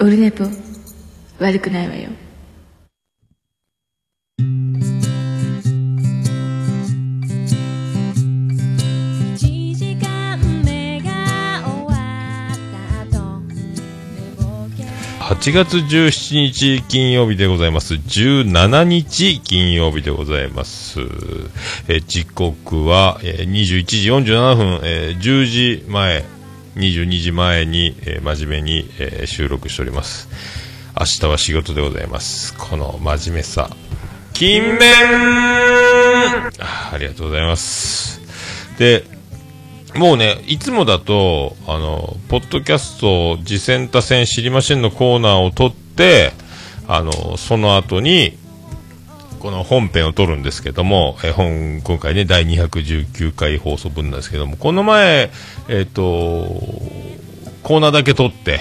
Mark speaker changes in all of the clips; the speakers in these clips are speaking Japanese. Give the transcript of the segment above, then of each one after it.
Speaker 1: オルネポ悪くないわよ
Speaker 2: 1時間目が終わった後寝ぼけ
Speaker 3: 8月17日金曜日でございます。17日金曜日でございます。えー時刻は、えー21時47分、えー10時前、22時前に、えー真面目に、えー収録しております。明日は仕事でございます。この真面目さ。勤勉ありがとうございます。で、もうね、いつもだと、あの、ポッドキャスト、次戦多戦知りませんのコーナーを撮って、あの、その後に、この本編を撮るんですけども、え本、今回ね、第219回放送分なんですけども、この前、えっ、と、コーナーだけ撮って、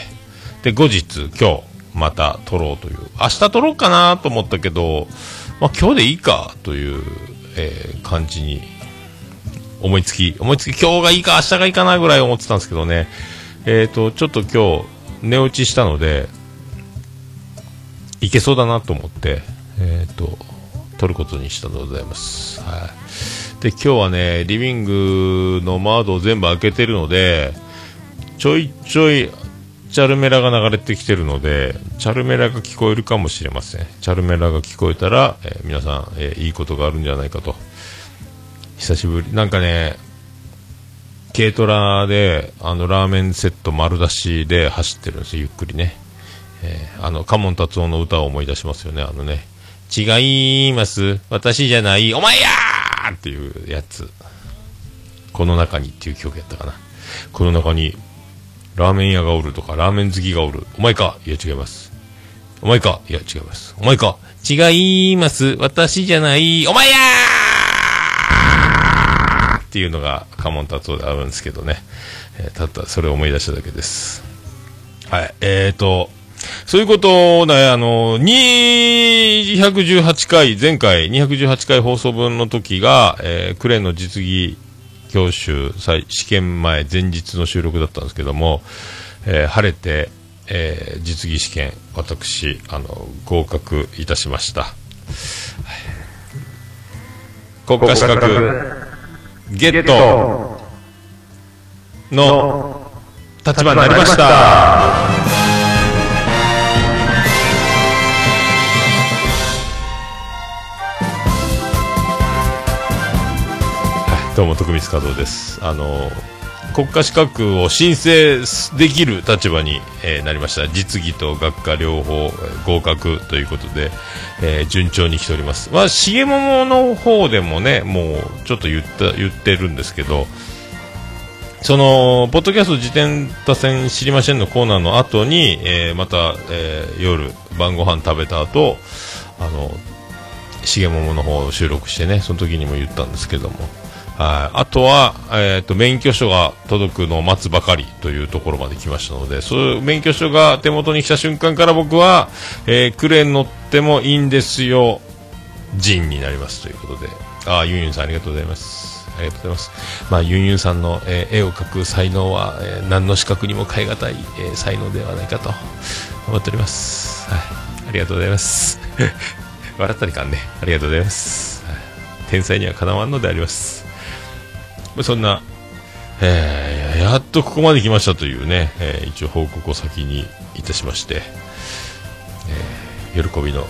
Speaker 3: で、後日、今日、また撮ろうという、明日撮ろうかなと思ったけど、まあ、今日でいいかという、えー感じに思いつき、思いつき、今日がいいか、明日がいいかなぐらい思ってたんですけどね、えっ、と、ちょっと今日、寝落ちしたので、いけそうだなと思って、えっ、と、撮ることにしたでございます。はい。で、今日はね、リビングの窓を全部開けてるので、ちょいちょい、チャルメラが流れてきてるので、チャルメラが聞こえるかもしれません。チャルメラが聞こえたら、えー皆さん、えーいいことがあるんじゃないかと。久しぶり、なんかね、軽トラで、あの、ラーメンセット丸出しで走ってるんですよ、ゆっくりね。えーあの、カモン達夫の歌を思い出しますよね、あのね。違います。私じゃない。お前やーっていうやつ。この中にっていう曲やったかな。この中に、ラーメン屋がおるとか、ラーメン好きがおる。お前か？いや違います。お前か？いや違います。お前か？違います。私じゃない。お前やーっていうのが、カモン達夫であるんですけどね。えーたったそれを思い出しただけです。はい。えーと、そういうことをね、あの、218回、前回218回放送分の時が、えークレーンの実技教習再試験前前日の収録だったんですけども、えー晴れて、えー実技試験、私、あの、合格いたしました。国家資格、ゲットの立場になりました。どうも徳光和夫です。あの国家資格を申請できる立場に、えーなりました。実技と学科両方合格ということで、えー順調に来ております。まあ重桃の方でもねもうちょっと言った言ってるんですけどそのポッドキャスト自転多戦知りませんのコーナーの後に、えーまた、えー夜晩ご飯食べた後あの重桃の方を収録してねその時にも言ったんですけども。はい。あとは、えー、と免許証が届くのを待つばかりというところまで来ましたのでそういう免許証が手元に来た瞬間から僕は、えークレーン乗ってもいいんですよ人になりますということで。あユンユンさんありがとうございます。ありがとうございます。まあユンユンさんの、えー絵を描く才能は、えー何の資格にも代え難い、えー才能ではないかと思っております。はい。ありがとうございます。笑ったりかんね。ありがとうございます、天才にはかなわんのであります。そんな、えーやっとここまで来ましたというね、えー一応報告を先にいたしまして、えー喜びの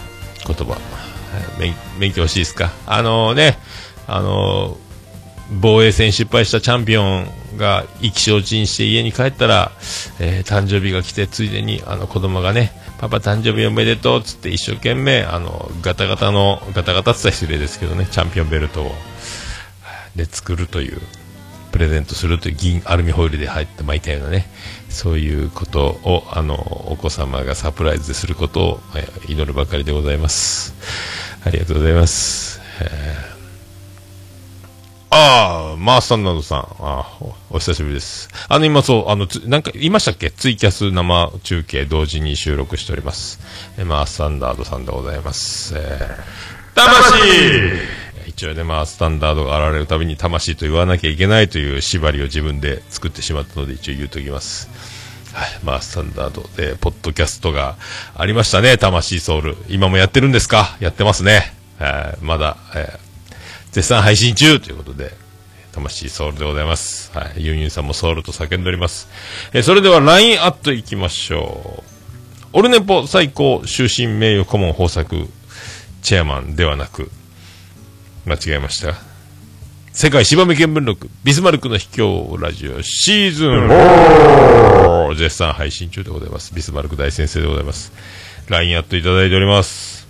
Speaker 3: 言葉、えー免免許欲しいですか？あのね、あのー防衛戦失敗したチャンピオンが意気消沈して家に帰ったら、えー誕生日が来てついでにあの子供がねパパ誕生日おめでとうっつって一生懸命あのガタガタのガタガタって言ったら失礼ですけどねチャンピオンベルトをで作るというプレゼントするという銀アルミホイルで入って巻いたようなねそういうことをあのお子様がサプライズですることを、祈るばかりでございますありがとうございます、ーああ、マースタンダードさん。あお、久しぶりです。あの、今そう、あの、なんか、言いましたっけ？ツイキャス生中継同時に収録しております。えマースタンダードさんでございます。え、魂一応ね、まあ、スタンダードが現れるたびに魂と言わなきゃいけないという縛りを自分で作ってしまったので、一応言うときます。はい。まあ、スタンダードで、ポッドキャストがありましたね、魂ソウル。今もやってるんですか？やってますね。はい。まだ、えー絶賛配信中ということで、魂ソウルでございます。はい。ユンユンさんもソウルと叫んでおります。えーそれでは LINE アットいきましょう。オルネポ最高終身名誉顧問豊作チェアマンではなく、間違えました。世界芝目見聞録、ビスマルクの秘境ラジオシーズン4絶賛配信中でございます。ビスマルク大先生でございます。LINE アットいただいております。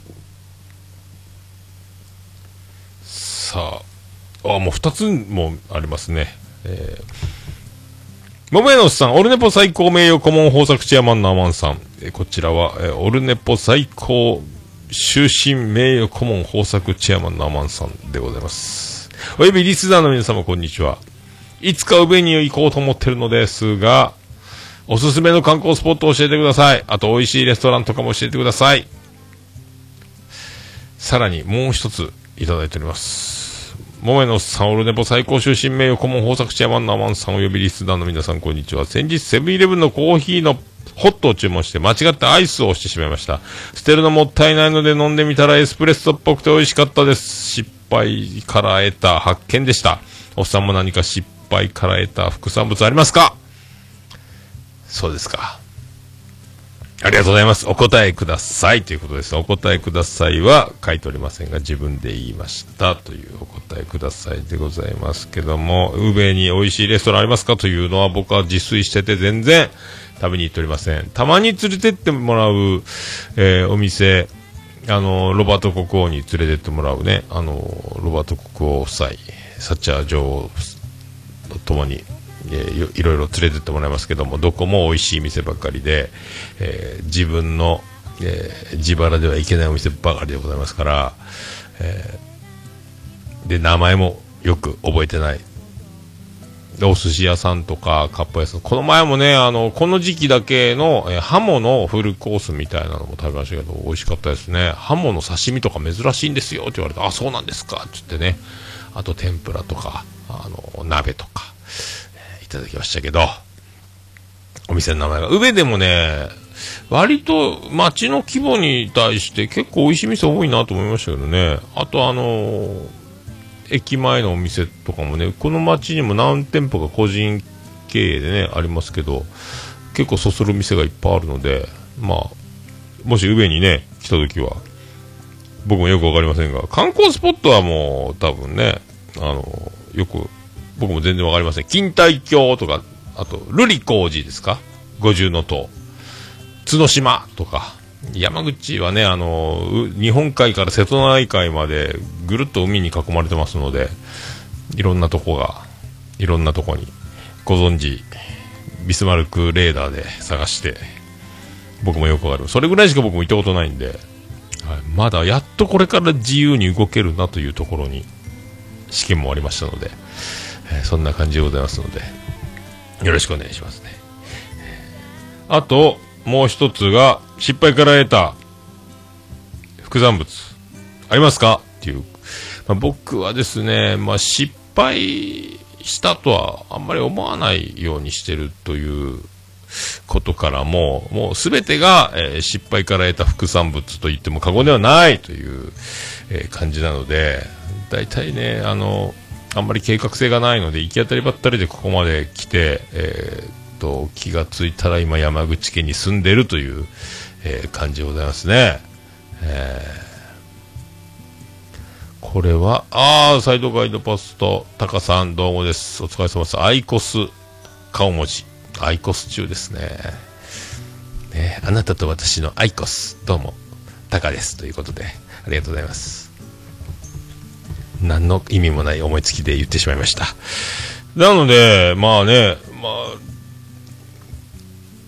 Speaker 3: さあ、あ、もう2つもありますね。えー、桃屋のおっさん、オルネポ最高名誉顧問豊作チェアマンのアマンさん。えーこちらは、えーオルネポ最高終身名誉顧問豊作チェアマンのアマンさんでございます。およびリスナーの皆様、こんにちは。いつか宇部に行こうと思ってるのですが、おすすめの観光スポットを教えてください。あと、美味しいレストランとかも教えてください。さらに、もう一ついただいております。桃屋のおっさん、オルネポ最高終身名誉顧問豊作チェアマンのアマンさんおよびリスナーの皆さん、こんにちは。先日、セブンイレブンのコーヒーのホットを注文して間違ってアイスを押してしまいました。捨てるのもったいないので飲んでみたらエスプレッソっぽくて美味しかったです。失敗から得た発見でした。おっさんも何か失敗から得た副産物ありますか？そうですか。ありがとうございます。お答えくださいということです。お答えくださいは書いておりませんが、自分で言いましたというお答えくださいでございますけども、宇部に美味しいレストランありますか？というのは僕は自炊してて全然食べに行っておりません。たまに連れてってもらう、えーお店、あの、ロバート国王に連れてってもらうね、あの、ロバート国王夫妻、サッチャー女王とともに、えーいろいろ連れてってもらいますけどもどこも美味しい店ばかりで、えー自分の、えー自腹ではいけないお店ばかりでございますから、えーで名前もよく覚えてないお寿司屋さんとかかっぱ屋さん。この前もねあのこの時期だけの、えーハモのフルコースみたいなのも食べましたけど美味しかったですね。ハモの刺身とか珍しいんですよって言われてあそうなんですか。って言ってね。あと天ぷらとかあの鍋とか、えーいただきましたけどお店の名前が。宇部でもね割と街の規模に対して結構美味しい店多いなと思いましたけどね。あとあのー駅前のお店とかもねこの街にも何店舗か個人経営でねありますけど結構そそる店がいっぱいあるのでまあもし宇部にね来た時は僕もよくわかりませんが観光スポットはもう多分ねあのよく僕も全然わかりません。錦帯橋とかあと瑠璃光寺ですか？五重の塔。角島とか。山口はねあの日本海から瀬戸内海までぐるっと海に囲まれてますのでいろんなとこがいろんなとこにご存知ビスマルクレーダーで探して僕もよくわかるそれぐらいしか僕も行ったことないんで、はい、まだやっとこれから自由に動けるなというところに試験もありましたので、えーそんな感じでございますのでよろしくお願いしますね。あともう一つが失敗から得た副産物。ありますか？っていう、まあ、僕はですね、まあ、失敗したとはあんまり思わないようにしてるということからももう全てが、えー失敗から得た副産物と言っても過言ではないという、えー感じなので大体ねあのあんまり計画性がないので行き当たりばったりでここまで来て、えーと気がついたら今山口県に住んでるという、えー感じでございますね。えーこれは、ああ、サイドガイドポスト、タカさんどうもです。お疲れ様です。アイコス、顔文字。アイコス中ですね。ねあなたと私のアイコス、どうも、タカです。ということで、ありがとうございます。何の意味もない思いつきで言ってしまいました。なので、まあね、まあ、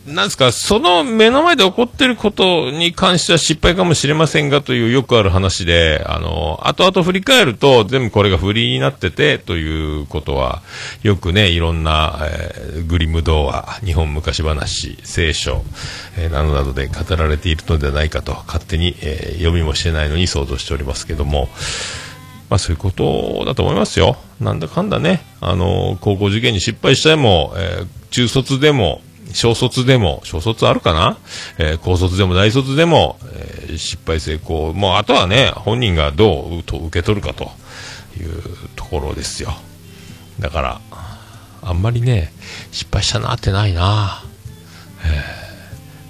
Speaker 3: なんですか、その目の前で起こってることに関しては失敗かもしれませんがというよくある話で、あの、後々振り返ると全部これがフリーになっててということは、よくね、いろんな、えーグリム童話、日本昔話、聖書、えーなどなどで語られているのではないかと、勝手に、えー読みもしてないのに想像しておりますけども、まあそういうことだと思いますよ。なんだかんだね、あの、高校受験に失敗しても、えー中卒でも、小卒でも、小卒あるかな？えー高卒でも大卒でも、えー失敗成功。もうあとはね、本人がどうと受け取るかというところですよ。だから、あんまりね、失敗したなってないな。え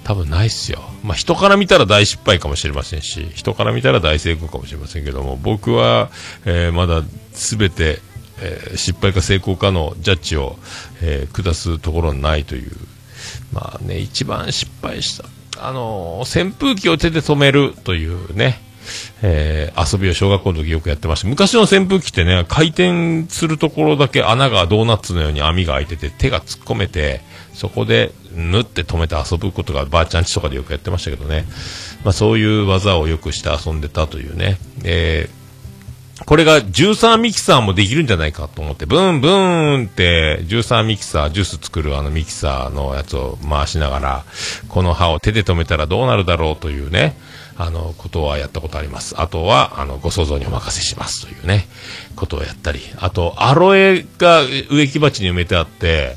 Speaker 3: 多分ないっすよ。まあ、人から見たら大失敗かもしれませんし、人から見たら大成功かもしれませんけども、僕は、えまだ全て、え失敗か成功かのジャッジを、え下すところないという、まあね、一番失敗した、あの扇風機を手で止めるというね、えー遊びを小学校の時よくやってました。昔の扇風機ってね、回転するところだけ穴がドーナツのように網が開いてて、手が突っ込めて、そこで縫って止めて遊ぶことがばあちゃんちとかでよくやってましたけどね。まあそういう技をよくして遊んでたというね。えーこれが13ミキサーもできるんじゃないかと思って、ブンブーンって13ミキサー、ジュース作るあのミキサーのやつを回しながら、この刃を手で止めたらどうなるだろうというね、あの、ことはやったことあります。あとは、あの、ご想像にお任せしますというね、ことをやったり。あと、アロエが植木鉢に埋めてあって、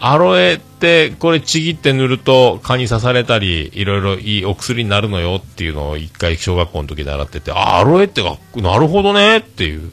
Speaker 3: アロエって、これちぎって塗ると蚊に刺されたり、いろいろいいお薬になるのよっていうのを一回小学校の時で習ってて、あ、アロエってか、なるほどねっていう。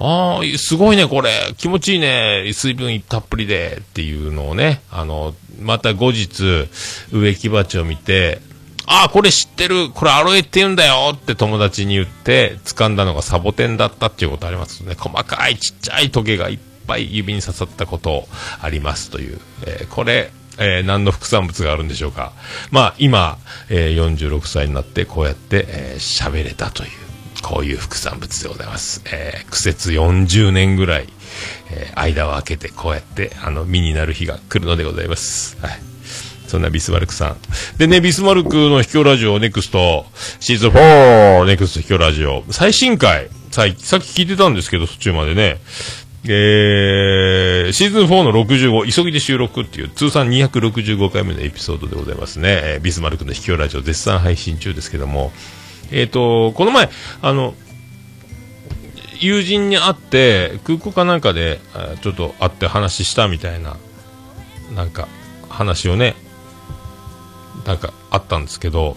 Speaker 3: ああ、すごいね、これ。気持ちいいね。水分たっぷりで。っていうのをね、あの、また後日、植木鉢を見て、ああ、これ知ってる。これアロエって言うんだよって友達に言って、掴んだのがサボテンだったっていうことありますね。細かいちっちゃいトゲがいっぱい指に刺さったことありますという。えーこれ、えー何の副産物があるんでしょうか。まあ、今、えー46歳になってこうやってえー喋、れたという。こういう副産物でございます。えー苦節40年ぐらい、えー間を空けて、こうやって、あの、身になる日が来るのでございます。はい。そんなビスマルクさん。でね、ビスマルクの秘境ラジオネクスト、シーズン4ネクスト秘境ラジオ、最新回、さっき聞いてたんですけど、途中までね、えー、シーズン4の65、急ぎで収録っていう、通算265回目のエピソードでございますね。えービスマルクの秘境ラジオ絶賛配信中ですけども、えっ、と、この前、あの、友人に会って、空港かなんかで、ちょっと会って話したみたいな、なんか、話をね、なんかあったんですけど、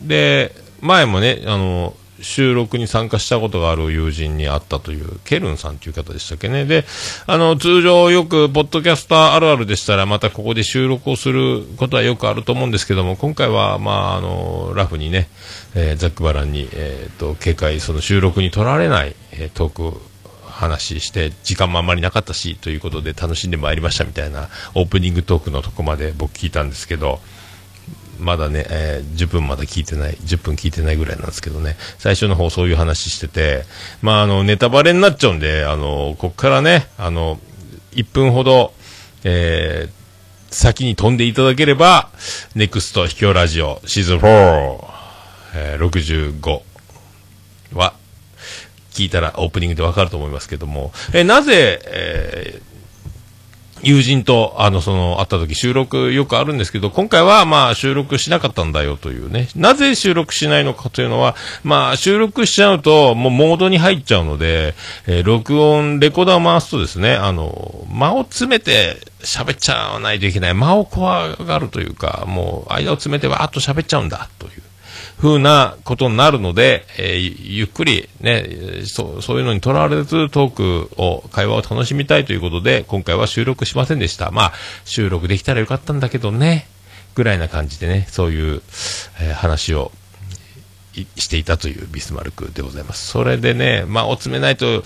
Speaker 3: で、前もね、あの、収録に参加したことがある友人に会ったという、ケルンさんという方でしたっけね。で、あの、通常よく、ポッドキャスターあるあるでしたら、またここで収録をすることはよくあると思うんですけども、今回は、まあ、あの、ラフにね、えーザックバランに、えっ、と、警戒、その収録に取られない、えートーク、話して、時間もあんまりなかったし、ということで楽しんでまいりましたみたいな、オープニングトークのとこまで僕聞いたんですけど、まだね、えー10分まだ聞いてない、10分聞いてないぐらいなんですけどね、最初の方そういう話してて、まあ、あの、ネタバレになっちゃうんで、あの、こっからね、あの、1分ほど、えー先に飛んでいただければ、ネクスト秘境ラジオシーズン4、えー65は、聞いたらオープニングでわかると思いますけども、えーなぜ、えー友人と、あの、その、会った時収録よくあるんですけど、今回は、まあ、収録しなかったんだよというね。なぜ収録しないのかというのは、まあ、収録しちゃうと、もうモードに入っちゃうので、えー録音、レコーダーを回すとですね、あの、間を詰めて喋っちゃわないといけない。間を怖がるというか、もう、間を詰めてわーっと喋っちゃうんだ、という。ふうなことになるので、えーゆっくりね、そう、そういうのにとらわれずトークを、会話を楽しみたいということで、今回は収録しませんでした。まあ、収録できたらよかったんだけどね、ぐらいな感じでね、そういう、えー話をしていたというビスマルクでございます。それでね、まあ、お詰めないと、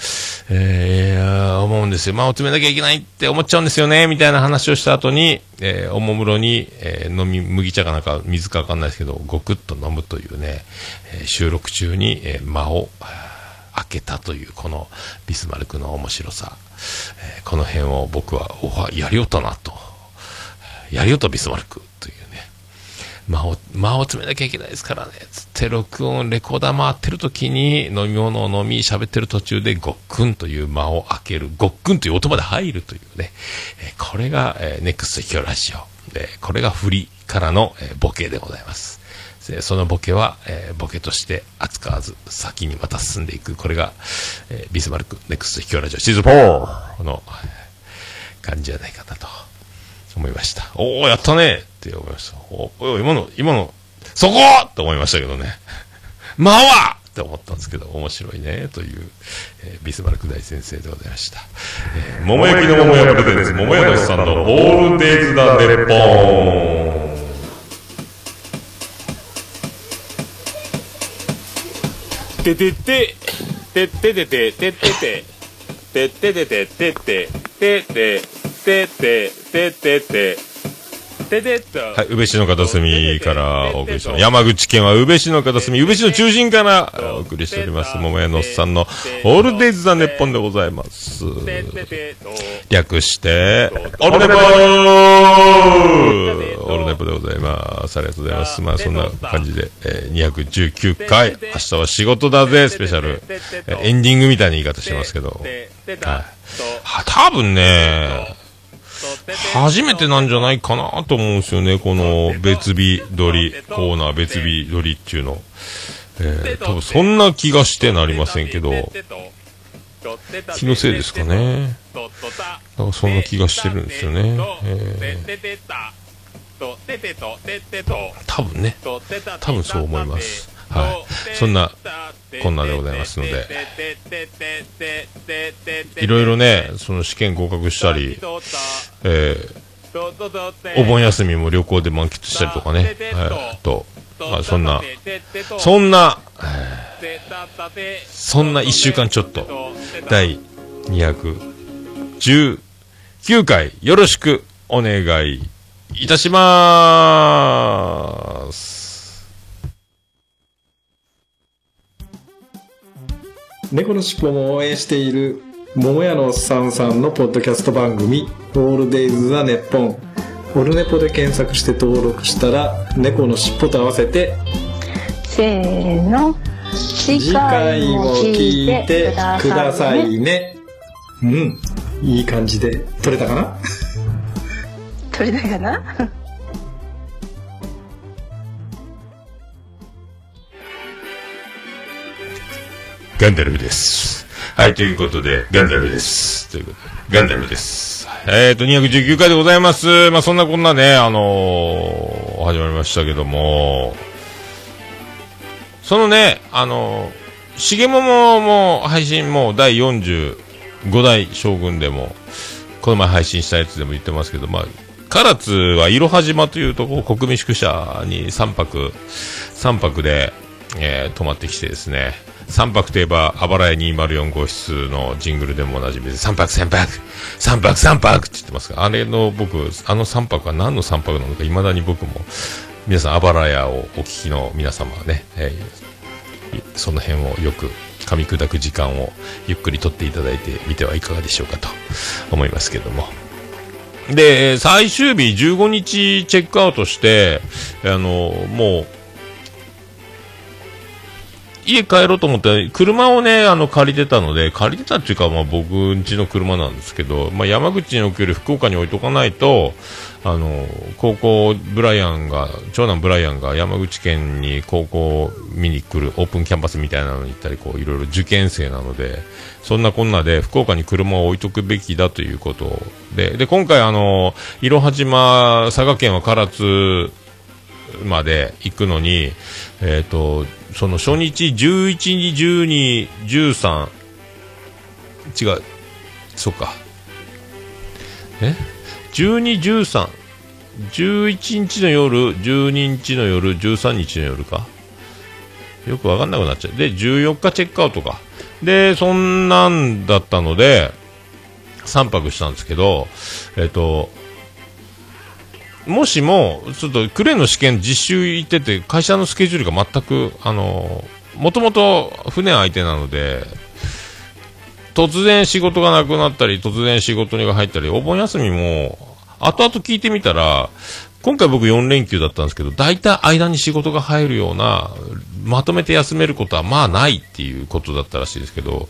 Speaker 3: えー、思うんですよ。まあ、お詰めなきゃいけないって思っちゃうんですよね、みたいな話をした後に、えーおもむろに、えー飲み、麦茶かなんか水かわかんないですけど、ごくっと飲むというね、えー収録中に、えー間を、開けたという、このビスマルクの面白さ。えーこの辺を僕は、おわ、やりよったなと。やりよったビスマルクという。間を、間を詰めなきゃいけないですからね。つって、録音、レコーダー回ってる時に、飲み物を飲み、喋ってる途中で、ごっくんという間を開ける。ごっくんという音まで入るというね。えこれが、えネクストヒョラジオ。で、これが振りからの、えボケでございます。そのボケは、えーボケとして扱わず、先にまた進んでいく。これが、えービスマルク、ネクストヒョラジオシーズン4の、感じじゃないかなと思いました。おお、やったねって思いました。お、お今の、今の、そこって思いましたけどね。間はって思ったんですけど、面白いね、という、えー、ビスマルク大先生でございました。えー、桃焼きの桃屋プレゼンツ、桃屋のさんのオールデイズ・ダネッポーン。
Speaker 4: ててて、てててて、ててて、てててて、ててて、ててて、ててて、ててて、
Speaker 3: はい、宇部市の片隅からお送りしてます。山口県は宇部市の片隅、宇部市の中心からお送りしております。桃屋のおっさんのオールデイズ・ザ・ネッポンでございます。略して、オルネポーオルネポでございます。ありがとうございます。まあそんな感じで、えー219回、明日は仕事だぜ、スペシャル。えーエンディングみたいな言い方してますけど、はい。は多分ね、初めてなんじゃないかなと思うんですよね、この別日撮り、コーナー別日撮りっていうの。えー、多分そんな気がしてなりませんけど、気のせいですかね。なんかそんな気がしてるんですよね。え多分ね、多分そう思います。はい。そんな、こんなでございますので、いろいろね、その試験合格したり、えー、お盆休みも旅行で満喫したりとかね、えー、と、まあそんな、そんな、えーそんな一週間ちょっと、第219回よろしくお願いいたします。
Speaker 5: 猫のしっぽも応援している桃屋のおっさんさんのポッドキャスト番組「オールデイズ・ザ・ネッポン」オルネポで検索して登録したら猫のしっぽと合わせて
Speaker 6: せーの次
Speaker 5: 次
Speaker 6: 回
Speaker 5: 回
Speaker 6: も
Speaker 5: も
Speaker 6: 聞い
Speaker 5: て
Speaker 6: てくださいね。
Speaker 5: うん。いい感じで撮れたかな？
Speaker 6: 取れたかな？
Speaker 3: ガンダルフです。はい、ということで、ガンダルフです。ということで、ガンダルフです。えっ、ー、と、219回でございます。まあ、そんなこんなね、あのー始まりましたけども、そのね、あのー、しげももも配信も第45代将軍でも、この前配信したやつでも言ってますけど、まあ、唐津はいろは島というとこ、国民宿舎に3泊、3泊で、えー泊まってきてですね、3泊といえば、あばらや204号室のジングルでもおなじみで、3泊3泊 !3 泊3泊って言ってますから、あれの僕、あの3泊は何の3泊なのか、未だに僕も、皆さん、あばらやをお聞きの皆様はね、えーその辺をよく噛み砕く時間をゆっくりとっていただいてみてはいかがでしょうかと思いますけども。で、最終日15日チェックアウトして、あの、もう、家帰ろうと思って、車をね、あの、借りてたので、借りてたっていうか、まあ僕ん家の車なんですけど、まあ山口に置くより福岡に置いとかないと、あの、高校、ブライアンが、長男ブライアンが山口県に高校見に来るオープンキャンパスみたいなのに行ったり、こう、いろいろ受験生なので、そんなこんなで福岡に車を置いとくべきだということで、で、今回あの、いろは島、佐賀県は唐津まで行くのに、えっ、と、その初日11、12、13、違う、そっか。え ?12、13、11日の夜、12日の夜、13日の夜か？よくわかんなくなっちゃう。で、14日チェックアウトか。で、そんなんだったので、3泊したんですけど、えっ、と、もしも、ちょっとクレーンの試験実習行ってて、会社のスケジュールが全く、あの、もともと船相手なので、突然仕事がなくなったり、突然仕事が入ったり、お盆休みも、後々聞いてみたら、今回僕4連休だったんですけど、大体間に仕事が入るような、まとめて休めることはまあないっていうことだったらしいですけど、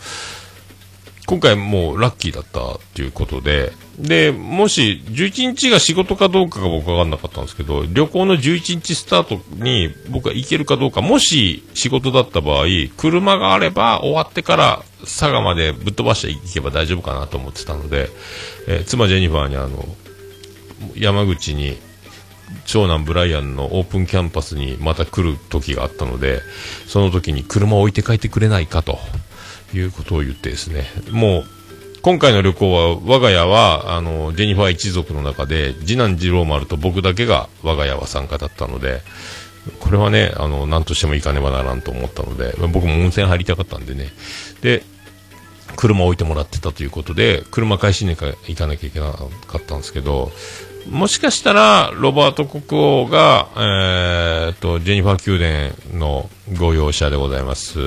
Speaker 3: 今回もうラッキーだったっていうことで、で、もし11日が仕事かどうかが僕わかんなかったんですけど、旅行の11日スタートに僕が行けるかどうか、もし仕事だった場合、車があれば終わってから佐賀までぶっ飛ばして行けば大丈夫かなと思ってたので、えー妻ジェニファーにあの、山口に、長男ブライアンのオープンキャンパスにまた来る時があったので、その時に車を置いて帰ってくれないかと。いうことを言ってですね、もう、今回の旅行は、我が家は、あの、ジェニファー一族の中で、次男次郎丸と僕だけが我が家は参加だったので、これはね、あの、何としても行かねばならんと思ったので、僕も温泉入りたかったんでね。で、車を置いてもらってたということで、車返しに行かなきゃいけなかったんですけど、もしかしたら、ロバート国王が、えー、と、ジェニファー宮殿の御用車でございます、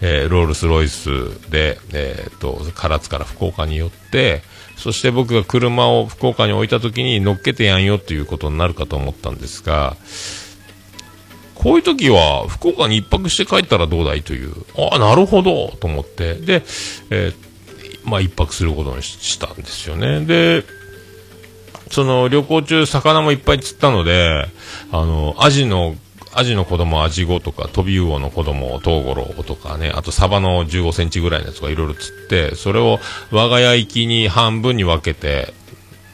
Speaker 3: えーロールスロイスで、えーと、唐津から福岡に寄って、そして僕が車を福岡に置いた時に乗っけてやんよということになるかと思ったんですが、こういう時は、福岡に一泊して帰ったらどうだいという、ああ、なるほど、と思って、で、えーまあ一泊することにしたんですよね。で、その旅行中魚もいっぱい釣ったので、あの、アジの、アジの子供アジゴとか、トビウオの子供トウゴロウとかね、あとサバの15センチぐらいのやつがいろいろ釣って、それを我が家行きに半分に分けて、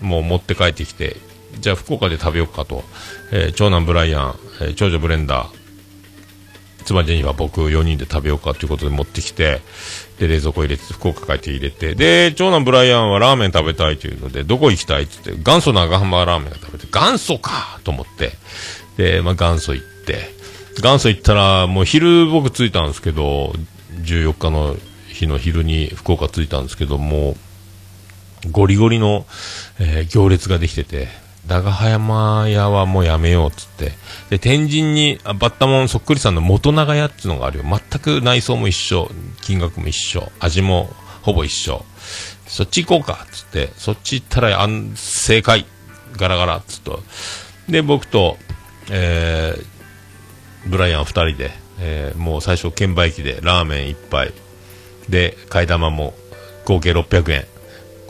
Speaker 3: もう持って帰ってきて、じゃあ福岡で食べようかと、えー長男ブライアン、えー長女ブレンダー、妻ジェニファー僕4人で食べようかということで持ってきて、で、冷蔵庫入れて、福岡帰って入れて、で、長男ブライアンはラーメン食べたいというので、どこ行きたいって言って、元祖長浜ラーメンが食べて、元祖かと思って、で、まあ元祖行って、元祖行ったら、もう昼僕着いたんですけど、14日の日の昼に福岡着いたんですけど、もう、ゴリゴリの、えー行列ができてて、長葉山屋はもうやめようっつって。で、天神に、あバッタモンそっくりさんの元長屋っていうのがあるよ。全く内装も一緒、金額も一緒、味もほぼ一緒。そっち行こうかっつって、そっち行ったら、あん、正解。ガラガラっつっと。で、僕と、えー、ブライアン二人で、えーもう最初券売機でラーメン一杯。で、替え玉も合計600円。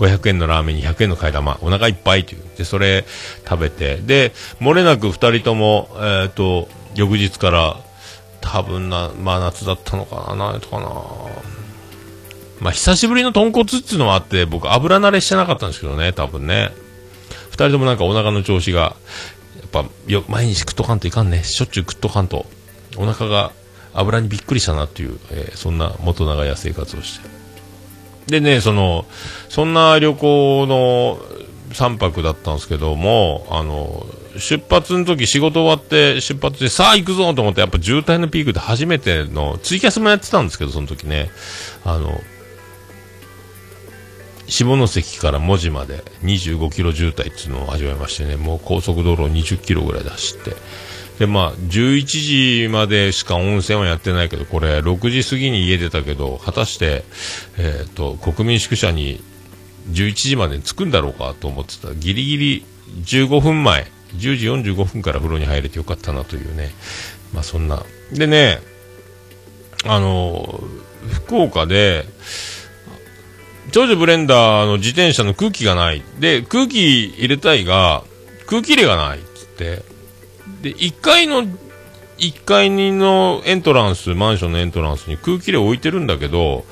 Speaker 3: 500円のラーメンに100円の替え玉。お腹いっぱいという。で、それ食べて。で、漏れなく二人とも、えっ、と、翌日から、多分な、まあ夏だったのかな、なんとかな。まあ久しぶりの豚骨っていうのもあって、僕油慣れしてなかったんですけどね、多分ね。二人ともなんかお腹の調子が、やっぱよ毎日食っとかんといかんねしょっちゅう食っとかんとお腹が油にびっくりしたなっていう、えーそんな元長屋生活をしてでねそのそんな旅行の3泊だったんですけどもあの出発の時仕事終わって出発でさあ行くぞと思ってやっぱ渋滞のピークで初めてのツイキャスもやってたんですけどその時ねあの下関から門司まで25キロ渋滞っていうのを味わいましてね、もう高速道路20キロぐらいで走って。で、まあ、11時までしか温泉はやってないけど、これ、6時過ぎに家出たけど、果たして、えっ、と、国民宿舎に11時までに着くんだろうかと思ってたギリギリ15分前、10時45分から風呂に入れてよかったなというね。まあ、そんな。でね、あの、福岡で、長女ブレンダーの自転車の空気がない。で、空気入れたいが、空気入れがないっつって。で、1階の、1階のエントランス、マンションのエントランスに空気入れ置いてるんだけど、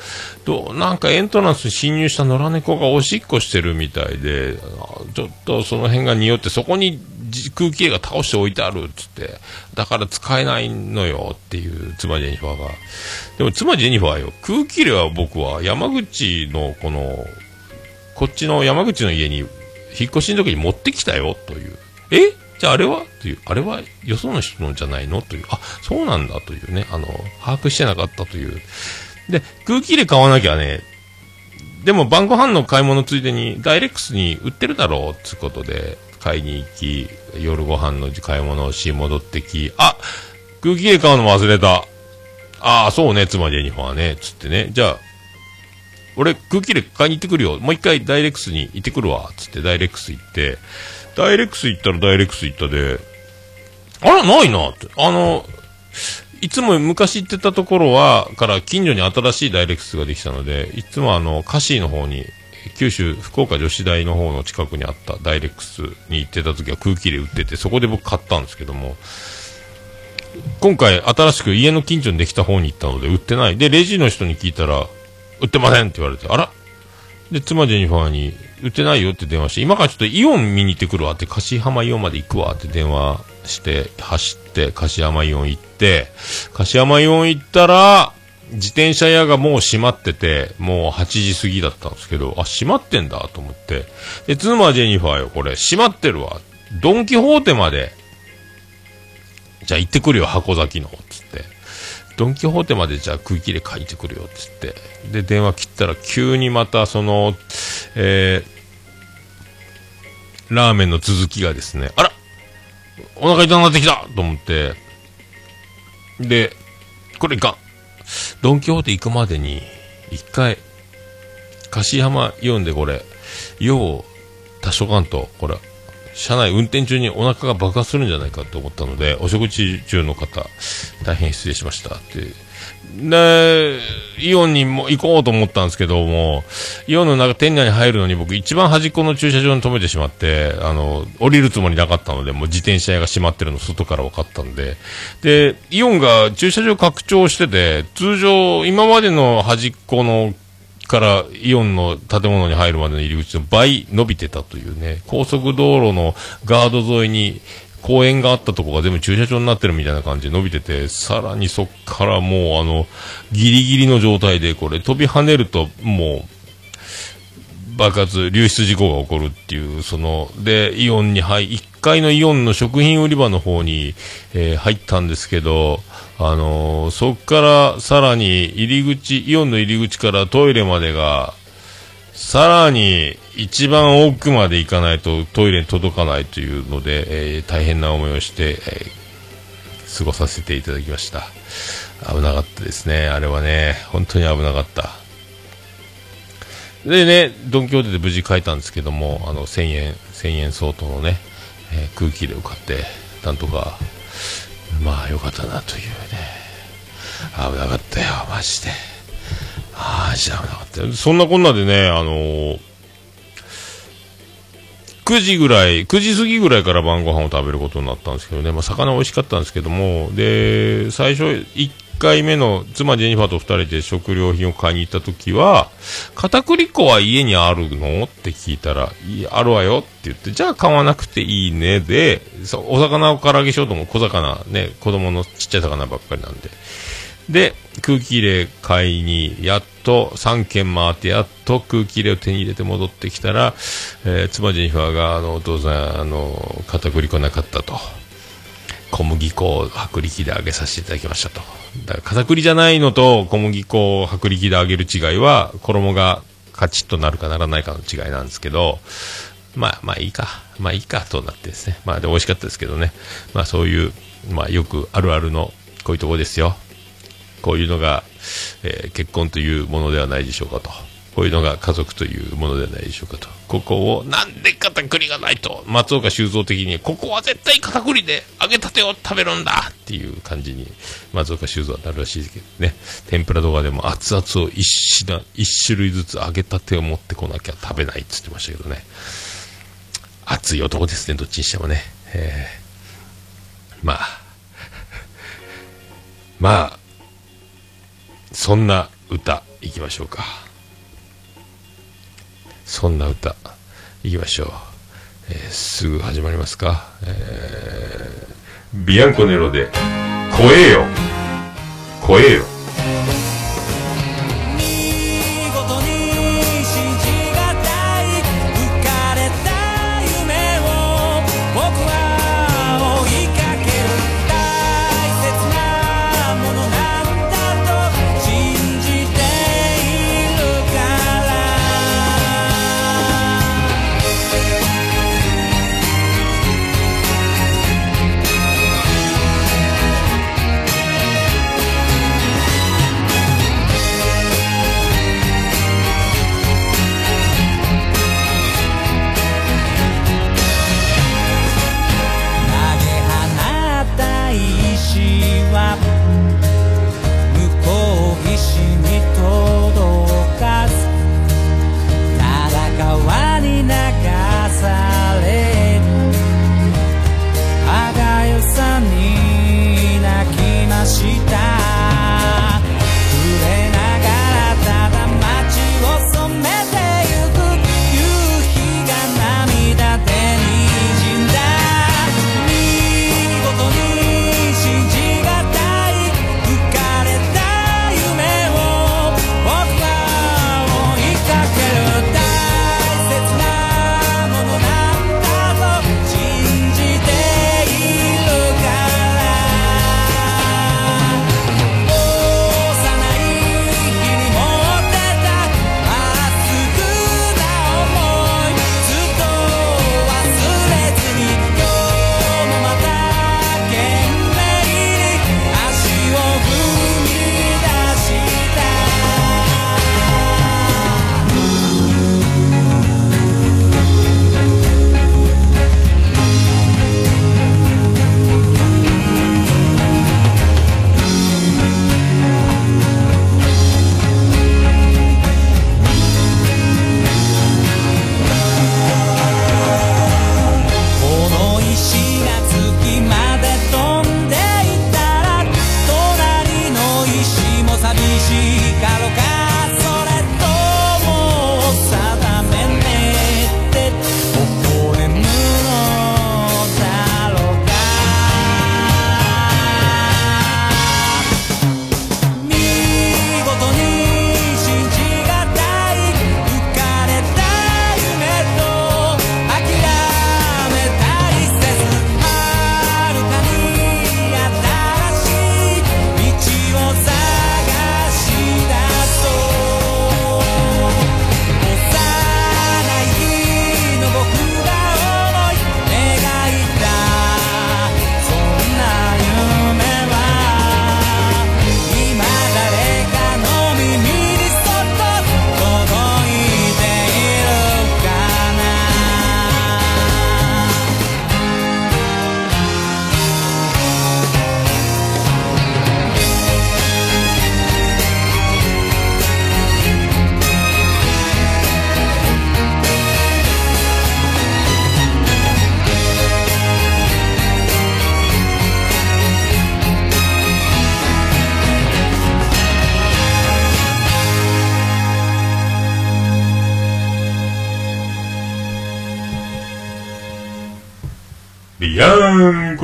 Speaker 3: どなんかエントランスに侵入した野良猫がおしっこしてるみたいで、ちょっとその辺が匂って、そこに空気入れが倒して置いてあるっつって、だから使えないのよっていう妻ジェニファーが。でも妻ジェニファーよ、空気入れは僕は山口のこの、こっちの山口の家に引っ越しの時に持ってきたよという。え？じゃああれは？という。あれはよその人のじゃないの？という。あ、そうなんだというね。あの、把握してなかったという。で、空気入れ買わなきゃね、でも晩ご飯の買い物ついでにダイレックスに売ってるだろうってことで買いに行き、夜ご飯の買い物をし戻ってき、あ空気入れ買うの忘れた。ああ、そうね、妻ジェニファーね、つってね。じゃあ、俺空気入れ買いに行ってくるよ。もう一回ダイレックスに行ってくるわ。つってダイレックス行って、ダイレックス行ったらダイレックス行ったで、あら、ないなって。あの、いつも昔行ってたところは、から近所に新しいダイレクスができたので、いつもあの、カシーの方に、九州、福岡女子大の方の近くにあったダイレックスに行ってた時は空気入れ売ってて、そこで僕買ったんですけども、今回新しく家の近所にできた方に行ったので売ってない。で、レジの人に聞いたら、売ってませんって言われて、あら？で、妻ジェニファーに売ってないよって電話して、今からちょっとイオン見に行ってくるわって、柏浜イオンまで行くわって電話して、走って、柏山イオン行って、柏山イオン行ったら、自転車屋がもう閉まってて、もう8時過ぎだったんですけど、あ、閉まってんだと思って。で、妻ジェニファーよ、これ、閉まってるわ。ドンキホーテまで、じゃあ行ってくるよ、箱崎の、つって。ドンキホーテまでじゃあ空気入れ書いてくるよ、つって。で、電話切ったら急にまたその、えー、ラーメンの続きがですね、あらお腹痛くなってきたと思って、で、これいかん。ドンキホーテ行くまでに、一回、樫浜イオンでこれ、用を多少かんと、これ、車内運転中にお腹が爆発するんじゃないかと思ったので、お食事中の方、大変失礼しましたって。で、イオンにも行こうと思ったんですけども、イオンの中、店内に入るのに僕一番端っこの駐車場に止めてしまって、あの、降りるつもりなかったので、もう自転車屋が閉まってるの外から分かったんで、で、イオンが駐車場拡張してて、通常、今までの端っこのからイオンの建物に入るまでの入り口の倍伸びてたというね、高速道路のガード沿いに公園があったとこが全部駐車場になってるみたいな感じで伸びてて、さらにそっからもうあの、ギリギリの状態でこれ飛び跳ねるともう、爆発、流出事故が起こるっていう、その、で、イオンに入、1階のイオンの食品売り場の方に、えー入ったんですけど、あのーそっからさらに入り口、イオンの入り口からトイレまでが、さらに一番奥まで行かないとトイレに届かないというので、えー大変な思いをして、えー過ごさせていただきました。危なかったですね。あれはね、本当に危なかった。でね、ドンキホーテで無事買えたんですけども、あの、1000円、1000円相当のね、えー空気入れを買って、なんとか、まあ、よかったなというね。危なかったよ、マジで。マジで危なかった。そんなこんなでね、あのー9時ぐらい、9時過ぎぐらいから晩ご飯を食べることになったんですけどね、まあ、魚美味しかったんですけども、で、最初、1回目の妻ジェニファーと2人で食料品を買いに行った時は、片栗粉は家にあるの？って聞いたら、いあるわよって言って、じゃあ買わなくていいねで、お魚を唐揚げしようとも小魚ね、子供のちっちゃい魚ばっかりなんで。で、空気入れ買いに、やっと3軒回って、やっと空気入れを手に入れて戻ってきたら、えー妻ジェニファーが、あの、お父さん、あの、片栗粉なかったと。小麦粉を薄力で揚げさせていただきましたと。だから片栗じゃないのと小麦粉を薄力で揚げる違いは、衣がカチッとなるかならないかの違いなんですけど、まあまあいいか。まあいいかとなってですね。まあで美味しかったですけどね。まあそういう、まあよくあるあるのこういうとこですよ。こういうのが、えー結婚というものではないでしょうかと。こういうのが家族というものではないでしょうかと。ここを、なんで片栗がないと、松岡修造的に、ここは絶対片栗で揚げたてを食べるんだっていう感じに、松岡修造はなるらしいですけどね。天ぷら動画でも熱々を一品、一種類ずつ揚げたてを持ってこなきゃ食べないって言ってましたけどね。熱い男ですね、どっちにしてもね。えーまあ、まあ、そんな歌、いきましょうか。そんな歌、いきましょう。えーすぐ始まりますか。えービアンコネロで、怖えよ。怖えよ。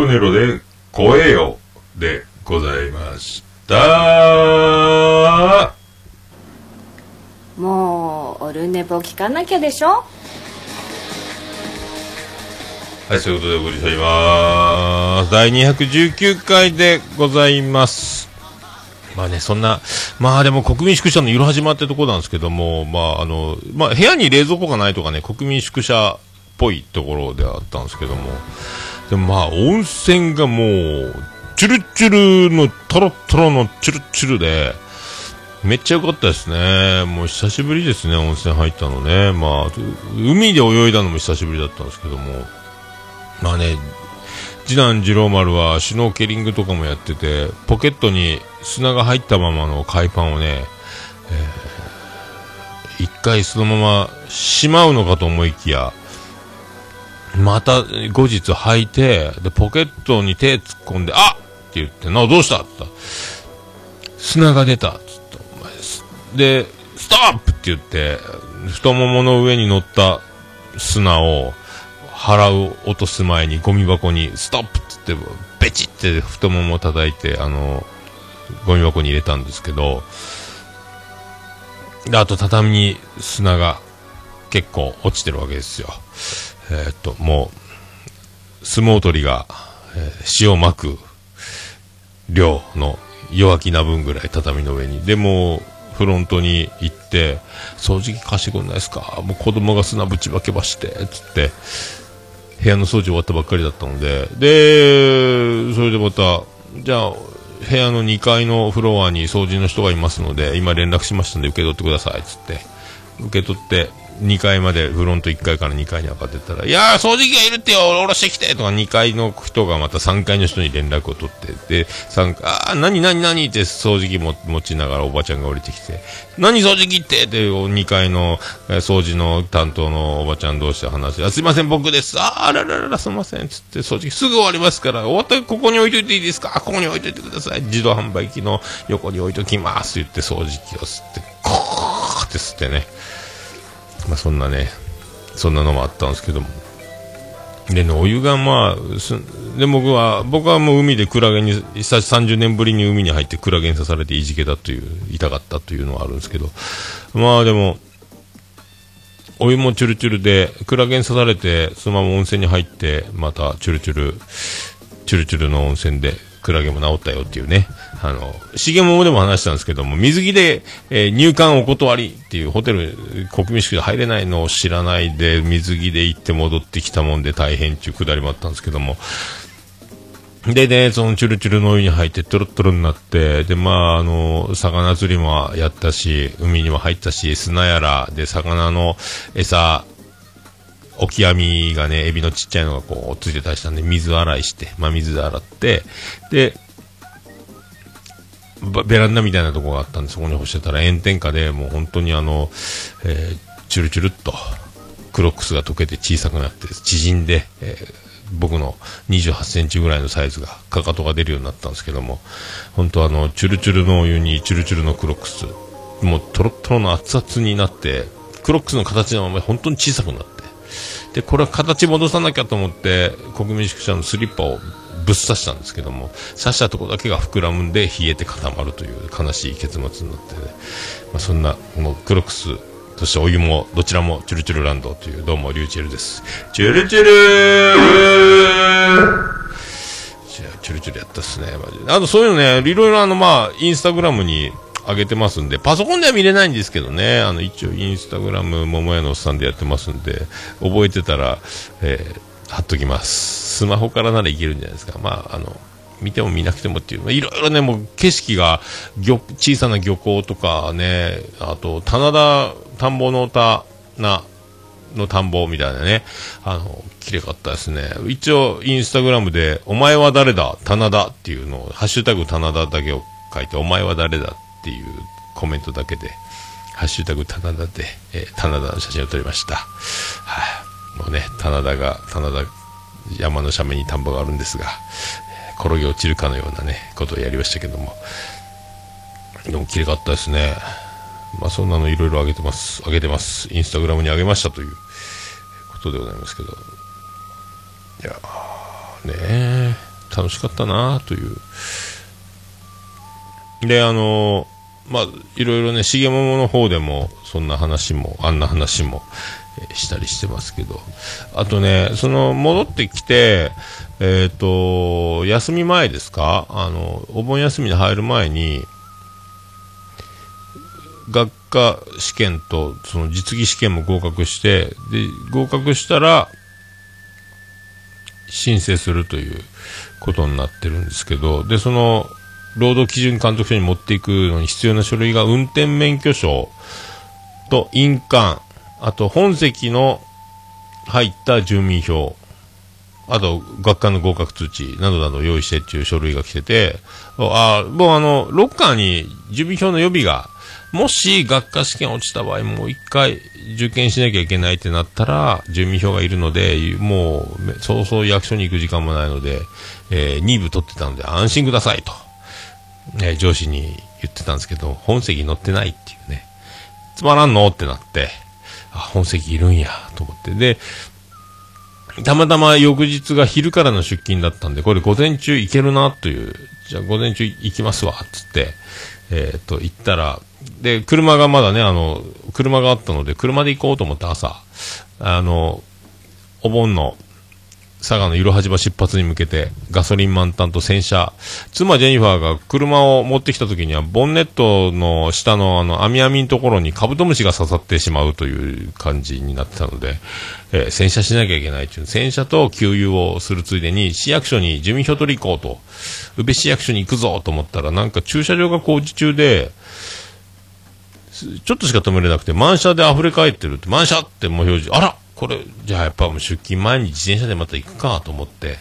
Speaker 3: ネロで声よでございました。
Speaker 7: もうオルネポ聞かなきゃでしょ？
Speaker 3: はい、そういうことでお送りしております。第219回でございます。まあね、そんな、まあでも国民宿舎のいろは島ってとこなんですけども、まああの、まあ部屋に冷蔵庫がないとかね、国民宿舎っぽいところではあったんですけども、でもまあ温泉がもう、チュルチュルの、トロットロのチュルチュルで、めっちゃ良かったですね。もう久しぶりですね、温泉入ったのね。まあ、海で泳いだのも久しぶりだったんですけども、まあね、次男次郎丸はシュノーケリングとかもやってて、ポケットに砂が入ったままの海パンをね、えー一回そのまましまうのかと思いきや、また後日履いて、で、ポケットに手突っ込んで、あっって言って、な、どうした?って言った砂が出たっつって、お前で、ストップって言って、太ももの上に乗った砂を、払う、落とす前にゴミ箱にストップって言って、ベチって太ももを叩いて、あの、ゴミ箱に入れたんですけど、で、あと畳に砂が結構落ちてるわけですよ。えーっと、もう、相撲取りが、えー塩まく量の弱気な分ぐらい畳の上に。でも、フロントに行って、掃除機貸してくんないですか？もう子供が砂ぶちまけまして、つって、部屋の掃除終わったばっかりだったので、で、それでまた、じゃあ、部屋の2階のフロアに掃除の人がいますので、今連絡しましたんで受け取ってください、つって。受け取って、2階まで、フロント1階から2階に上がってったら、いやー、掃除機がいるってよ、下ろしてきてとか、2階の人がまた3階の人に連絡を取って、で、3階、あー、何何何って掃除機も持ちながらおばちゃんが降りてきて、何掃除機って？って、2階の掃除の担当のおばちゃん同士で話して、あすいません、僕です。あー、あらららら、すいません、つって、掃除機すぐ終わりますから、終わったらここに置いといていいですか？ここに置いといてください。自動販売機の横に置いときます。言って掃除機を吸って、コーって吸ってね。まあそんなね、そんなのもあったんですけども。で、お湯がまあ、で、僕は、僕はもう海でクラゲに、久し30年ぶりに海に入ってクラゲに刺されていじけだという、痛かったというのはあるんですけど、まあでも、お湯もチュルチュルで、クラゲに刺されて、そのまま温泉に入って、またチュルチュル、チュルチュルの温泉で、クラゲも治ったよっていうね。あの、しげもでも話したんですけども、水着で、えー入館お断りっていうホテル、国民宿で入れないのを知らないで、水着で行って戻ってきたもんで大変っていうくだりもあったんですけども、でね、そのチュルチュルのお湯に入ってトロットロになって、で、まあ、あの、魚釣りもやったし、海にも入ったし、砂やら、で、魚の餌、オキアミがね、エビのちっちゃいのがこう、ついてたりしたんで、水洗いして、まあ、水で洗って、で、ベランダみたいなとこがあったんで、そこに干してたら炎天下で、もう本当にあの、えーチュルチュルっと、クロックスが溶けて小さくなって、縮んで、えー僕の28センチぐらいのサイズが、かかとが出るようになったんですけども、本当あの、チュルチュルのお湯にチュルチュルのクロックス、もうトロットロの熱々になって、クロックスの形のまま本当に小さくなって、で、これは形戻さなきゃと思って、国民宿舎のスリッパをぶっ刺したんですけども、刺したとこだけが膨らむんで冷えて固まるという悲しい結末になってね、まあ、そんな、このクロックス、そしてお湯も、どちらもチュルチュルランドという、どうもリューチェルです。チュルチュルーチュルチュルやったっすね。マジであとそういうのね、いろいろあの、まあ、インスタグラムに上げてますんで、パソコンでは見れないんですけどね、あの、一応インスタグラム、桃屋のおっさんでやってますんで、覚えてたら、えー貼っときます。スマホからならいけるんじゃないですか。まあ、あの、見ても見なくてもっていう、いろいろね、もう景色が、漁小さな漁港とかね、あと、棚田、田んぼの田な、の田んぼみたいなね、あの、綺麗かったですね。一応、インスタグラムで、お前は誰だ？棚田っていうのを、ハッシュタグ棚田だけを書いて、お前は誰だ？っていうコメントだけで、ハッシュタグ棚田で、えー棚田の写真を撮りました。はい、もうね、棚田が、棚田、山の斜面に田んぼがあるんですが、転げ落ちるかのようなね、ことをやりましたけども、でも綺麗かったですね。まあそんなのいろいろ上げてます。上げてます。インスタグラムに上げましたということでございますけど。いやねえ楽しかったなという。で、あの、まあ、いろいろね、重桃の方でも、そんな話も、あんな話も、えーしたりしてますけど。あとね、その、戻ってきて、えっ、と、休み前ですか？あの、お盆休みに入る前に、学科試験と、その実技試験も合格して、で、合格したら、申請するということになってるんですけど、で、その、労働基準監督署に持っていくのに必要な書類が運転免許証と印鑑、あと本籍の入った住民票、あと学科の合格通知などなど用意してっていう書類が来てて、あもうあの、ロッカーに住民票の予備が、もし学科試験落ちた場合、もう一回受験しなきゃいけないってなったら、住民票がいるので、もう、め早々役所に行く時間もないので、えー、2部取ってたので安心くださいと。え上司に言ってたんですけど、本籍載ってないっていうね。つまらんの？ってなって、あ、本籍いるんや、と思って。で、たまたま翌日が昼からの出勤だったんで、これ午前中行けるな、という、じゃあ午前中行きますわ、つって、えーっと、行ったら、で、車がまだね、あの、車があったので、車で行こうと思って朝、あの、お盆の佐賀のいろはじ場出発に向けてガソリン満タンと洗車。妻ジェニファーが車を持ってきた時にはボンネットの下のあの網網のところにカブトムシが刺さってしまうという感じになってたので、えー洗車しなきゃいけないっていう。洗車と給油をするついでに市役所に住民票取り行こうと。宇部市役所に行くぞと思ったらなんか駐車場が工事中でちょっとしか止めれなくて満車で溢れ返ってるって満車ってもう表示あらこれじゃあやっぱもう出勤前に自転車でまた行くかと思って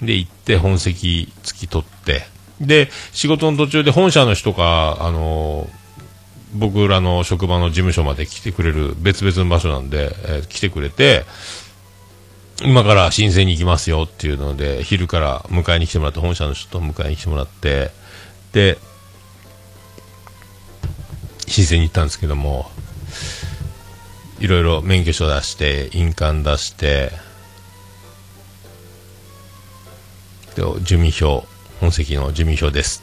Speaker 3: で行って本籍付き取ってで仕事の途中で本社の人があのー僕らの職場の事務所まで来てくれる別々の場所なんで、えー来てくれて今から申請に行きますよっていうので昼から迎えに来てもらって本社の人と迎えに来てもらってで申請に行ったんですけどもいろいろ免許証出して印鑑出してで住民票本籍の住民票です。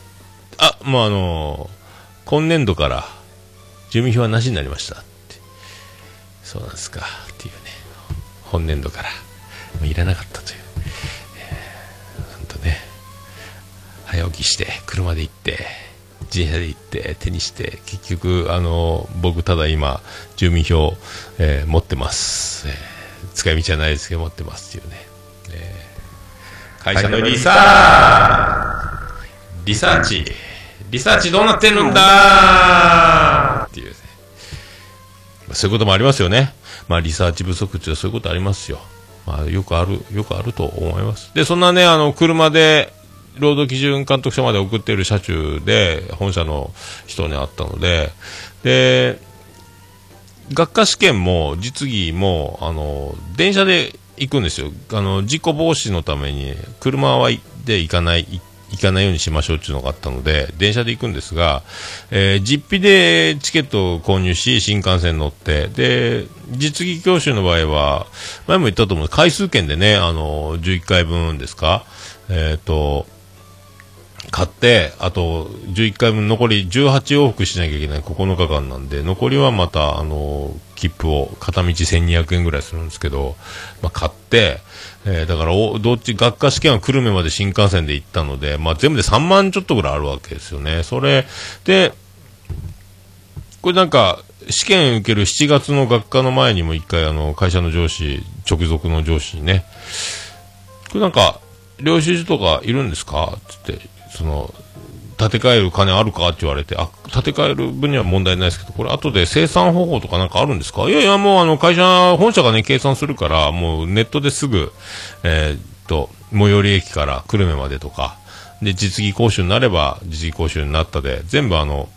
Speaker 3: あもうあの今年度から住民票はなしになりましたそうなんですか。っていうね。本年度から。もういらなかったという、えー、ね。早起きして車で行って。自転車で行って手にして結局あの僕ただ今住民票、えー持ってます、えー使い道はないですけど持ってますっていうね、えー会社のリサーリサーチリサーチどうなってるんだ？っていうねそういうこともありますよね。まあ、リサーチ不足っていうそういうことありますよ。まあ、よくある、よくあると思います。で、そんなね、あの、車で、労働基準監督署まで送っている車中で、本社の人に会ったので、で、学科試験も実技も、あの、電車で行くんですよ。あの、事故防止のために、車はで行かない、行かないようにしましょうっていうのがあったので、電車で行くんですが、えー実費でチケットを購入し、新幹線乗って、で、実技教習の場合は、前も言ったと思う、回数券でね、あの、11回分ですか、えっ、と、買って、あと11回分残り18往復しなきゃいけない9日間なんで、残りはまた、あの、切符を片道1200円ぐらいするんですけど、まあ、買って、えーだからお、どっち、学科試験は久留米まで新幹線で行ったので、まあ、全部で3万ちょっとぐらいあるわけですよね。それで、これなんか、試験受ける7月の学科の前にも一回、あの、会社の上司、直属の上司にね、これなんか、領収書とかいるんですか？つって、その、建て替える金あるかって言われて、あ、建て替える分には問題ないですけど、これ後で生産方法とかなんかあるんですか？いやいや、もうあの、会社、本社がね、計算するから、もうネットですぐ、えーっと、最寄り駅から久留米までとか、で、実技講習になれば、実技講習になったで、全部あの、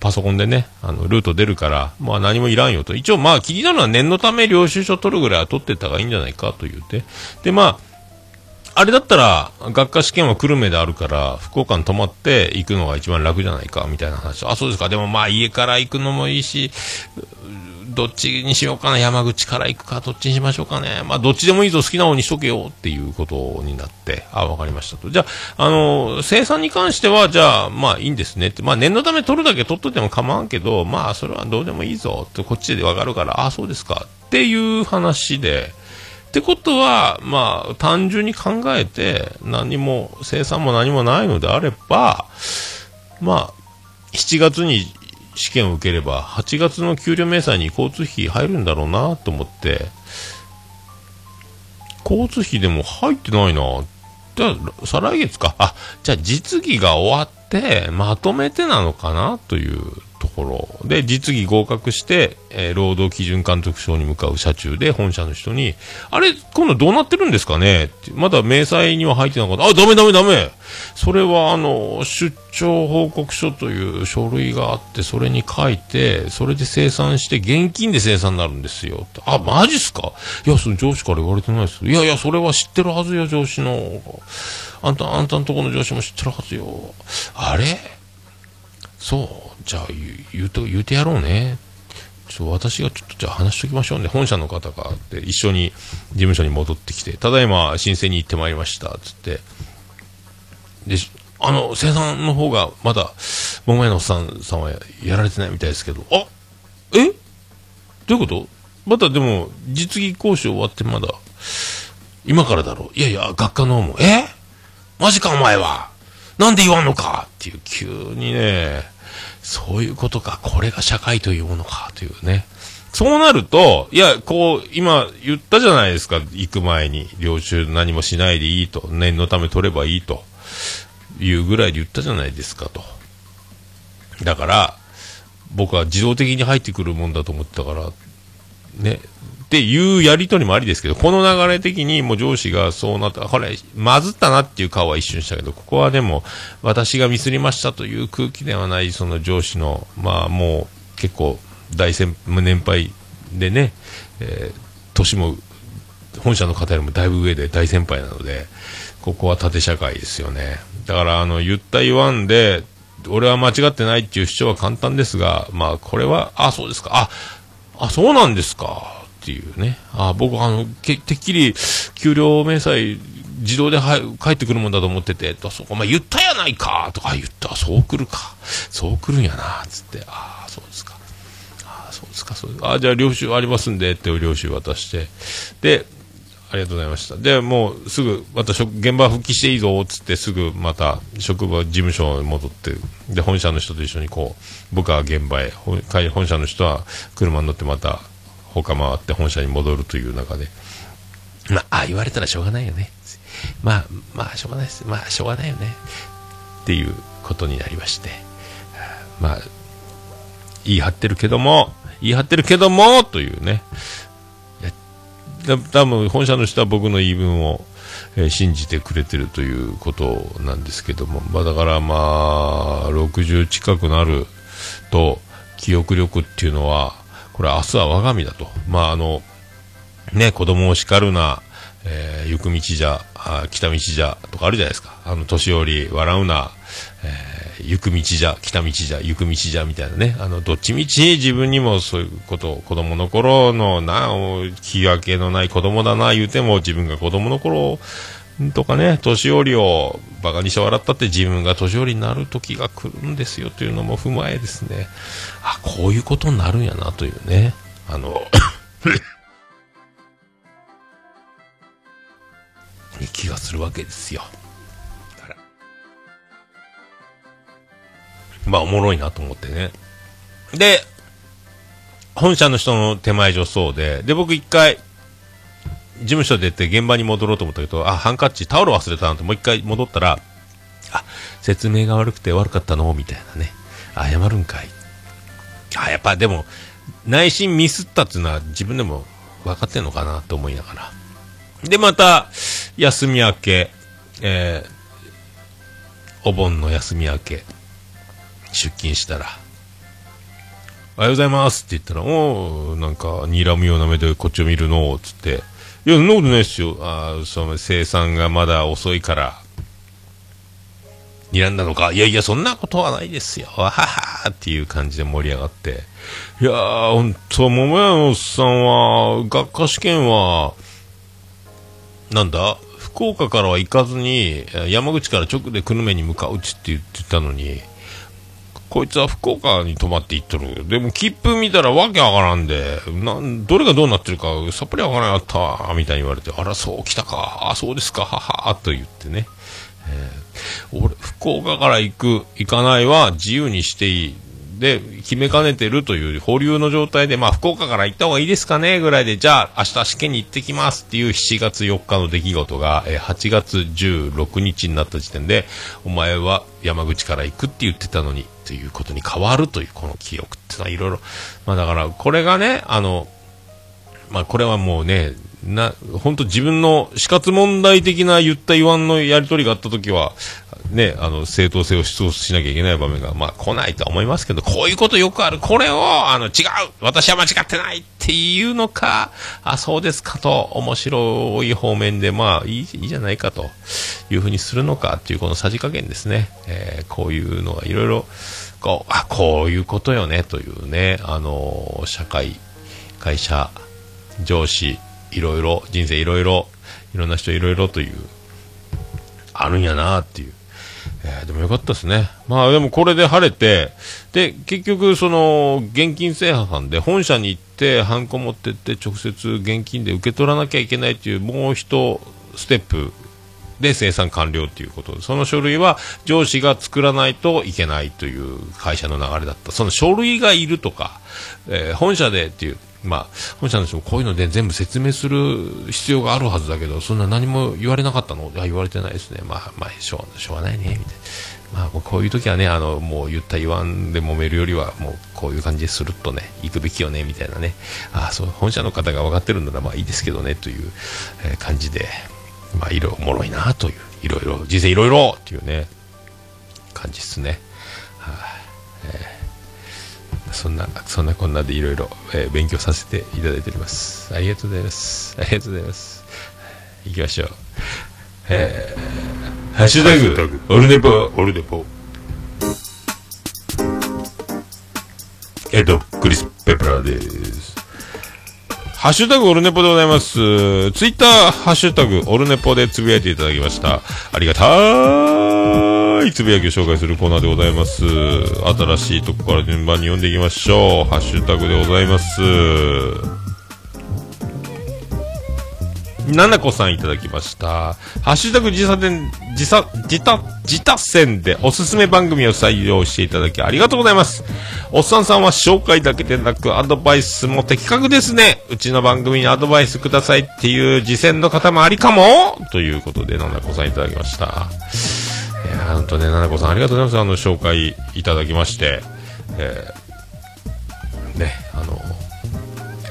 Speaker 3: パソコンでね、あの、ルート出るから、まあ何もいらんよと。一応まあ気になるのは念のため領収書取るぐらいは取ってった方がいいんじゃないかと言って。で、まあ、あれだったら、学科試験は久留米であるから、福岡に泊まって行くのが一番楽じゃないか、みたいな話。あ、そうですか。でもまあ家から行くのもいいし、どっちにしようかな、山口から行くか、どっちにしましょうかね。まあ、どっちでもいいぞ、好きな方にしとけよっていうことになって、あ、わかりましたと。じゃあ、あの、生産に関しては、じゃあ、まあ、いいんですねって。まあ、念のため取るだけ取っといても構わんけど、まあ、それはどうでもいいぞって、こっちでわかるから、あ、そうですかっていう話で、ってことは、まあ、単純に考えて、何も、生産も何もないのであれば、まあ、7月に試験を受ければ、8月の給料明細に交通費入るんだろうなと思って、交通費でも入ってないな。じゃあ、再来月か。あ、じゃあ実技が終わって、まとめてなのかなというころで、実技合格して、えー労働基準監督署に向かう車中で本社の人に、あれ、今度どうなってるんですかね？まだ明細には入ってなかった。あ、ダメダメダメそれは、あの、出張報告書という書類があって、それに書いて、それで生産して、現金で生産になるんですよ。あ、マジっすか？いや、その上司から言われてないです。いやいや、それは知ってるはずよ、上司の。あんた、あんたのとこの上司も知ってるはずよ。あれ？そう。じゃあ言う、言うと、言うてやろうね。ちょっと私がちょっとじゃあ話しときましょうね。本社の方がって一緒に事務所に戻ってきて、ただいま申請に行ってまいりました。つって。で、あの、生産の方がまだ、桃屋のおっさんさんはやられてないみたいですけど、あえ？どういうこと？まだでも、実技講習終わってまだ、今からだろう。いやいや、学科の方も、え？マジかお前はなんで言わんのかっていう、急にね、そういうことか、これが社会というものか、というね。そうなると、いや、こう、今言ったじゃないですか、行く前に。領収何もしないでいいと。念のため取ればいいと。いうぐらいで言ったじゃないですか、と。だから、僕は自動的に入ってくるもんだと思ってたから、ね。っていうやりとりもありですけど、この流れ的にもう上司がそうなった、これ、まずったなっていう顔は一瞬したけど、ここはでも、私がミスりましたという空気ではない、その上司の、まあもう、結構、大先、年配でね、えー年も、本社の方よりもだいぶ上で大先輩なので、ここは縦社会ですよね。だから、あの、言った言わんで、俺は間違ってないっていう主張は簡単ですが、まあ、これは、あ、そうですか、あ、あ、そうなんですか。っていうね。あ、僕、あの、てっきり、給料明細、自動では返ってくるもんだと思ってて、と、そうか、お前言ったやないかとか言った。そう来るか。そう来るんやな、つって。ああ、そうですか。ああ、そうですか、そうです。あじゃあ、領収ありますんで、って領収渡して。で、ありがとうございました。で、もうすぐ、また現場復帰していいぞ、つってすぐまた職場、事務所に戻って、で、本社の人と一緒にこう、僕は現場へ、本社の人は車に乗ってまた、他回って本社に戻るという中で、まあ、あ言われたらしょうがないよね。まあ、まあ、しょうがないです。まあ、しょうがないよね。っていうことになりまして。まあ、言い張ってるけども、言い張ってるけども、というね。多分本社の人は僕の言い分を、えー信じてくれてるということなんですけども、まあ、だからまあ60近くなると記憶力っていうのはこれ明日は我が身だと。まああのね子供を叱るな、えー行く道じゃあ来た道じゃとかあるじゃないですか。あの年寄り笑うな、えー行く道じゃ来た道じゃ行く道じゃみたいなね。あのどっちみち自分にもそういうことを子供の頃のなお気分けのない子供だな言うても自分が子供の頃とかね年寄りをバカにして笑ったって自分が年寄りになる時が来るんですよというのも踏まえですね。あこういうことになるんやなというね。あの に気がするわけですよ。まあおもろいなと思ってね。で本社の人の手前上そうでで僕一回事務所出て現場に戻ろうと思ったけど、あ、ハンカチ、タオル忘れたなってもう一回戻ったら、あ、説明が悪くて悪かったの？みたいなね。謝るんかい。あ、やっぱでも、内心ミスったっていうのは自分でも分かってんのかなと思いながら。で、また、休み明け、えー、お盆の休み明け、出勤したら、おはようございますって言ったら、おー、なんか、睨むような目でこっちを見るの、つって、いや、そんなことないっすよ。あーその生産がまだ遅いから、睨んだのか、いやいや、そんなことはないですよ、わはは。っていう感じで盛り上がって、いやー、ほんと、桃屋のおっさんは、学科試験は、なんだ、福岡からは行かずに、山口から直で久留米に向かうちって言ってたのに、こいつは福岡に泊まって行っとる。でも切符見たらわけわからんで、なん、どれがどうなってるかさっぱりわからなかったわ、みたいに言われて、あら、そう来たか、あ、そうですか、はは、と言ってね。俺、福岡から行く、行かないは自由にしていい。で、決めかねてるという保留の状態で、まあ、福岡から行った方がいいですかねぐらいで、じゃあ、明日試験に行ってきますっていう7月4日の出来事が、えー8月16日になった時点で、お前は山口から行くって言ってたのに、ということに変わるという、この記憶ってのはいろいろ、まあだから、これがね、あの、まあこれはもうね、な、本当自分の死活問題的な言った言わんのやり取りがあったときは、ね、あの、正当性を主張しなきゃいけない場面が、まあ来ないとは思いますけど、こういうことよくある。これを、あの、違う私は間違ってないっていうのか、あ、そうですかと、面白い方面で、まあいい、いいじゃないかというふうにするのかっていう、このさじ加減ですね。えーこういうのがいろいろ、こう、あ、こういうことよね、というね、あの、社会、会社、上司、いろいろ、人生いろいろ、いろんな人いろいろという、あるんやなっていう。えーでもよかったですね。まあでもこれで晴れて、で、結局その、現金制覇さんで本社に行って、ハンコ持ってって直接現金で受け取らなきゃいけないっていう、もう一ステップで生産完了ということで、その書類は上司が作らないといけないという会社の流れだった。その書類がいるとか、えー本社でっていう、まあ、本社の人もこういうので全部説明する必要があるはずだけど、そんな何も言われなかったの？いや、言われてないですね。まあ、まあ、しょうしょうがないね、みたいな。まあ、こういう時はね、あの、もう言った言わんで揉めるよりは、もうこういう感じでするっとね、行くべきよね、みたいなね。あ、そう、本社の方が分かってるんならまあいいですけどね、という、え感じで、まあ、いろいろおもろいな、という、いろいろ、人生いろいろっていうね、感じですね。はい、えーそんな、そんなこんなでいろいろ、えー勉強させていただいております。ありがとうございます。ありがとうございます。行きましょう。えー、ハッシュタグ、オルネポ、オルネポ。えっと、クリス・ペプラーです。ハッシュタグオルネポでございます。ツイッター、ハッシュタグオルネポでつぶやいていただきました。ありがたいつぶやきを紹介するコーナーでございます。新しいとこから順番に読んでいきましょう。ハッシュタグでございます。ななこさんいただきました。ハッシュタグ自差点、自差、自他、自他戦でおすすめ番組を採用していただきありがとうございます。おっさんさんは紹介だけでなくアドバイスも的確ですね。うちの番組にアドバイスくださいっていう次戦の方もありかもということで、ななこさんいただきました。いやー、ほんとね、ななこさんありがとうございます。あの、紹介いただきまして。えーね、あの、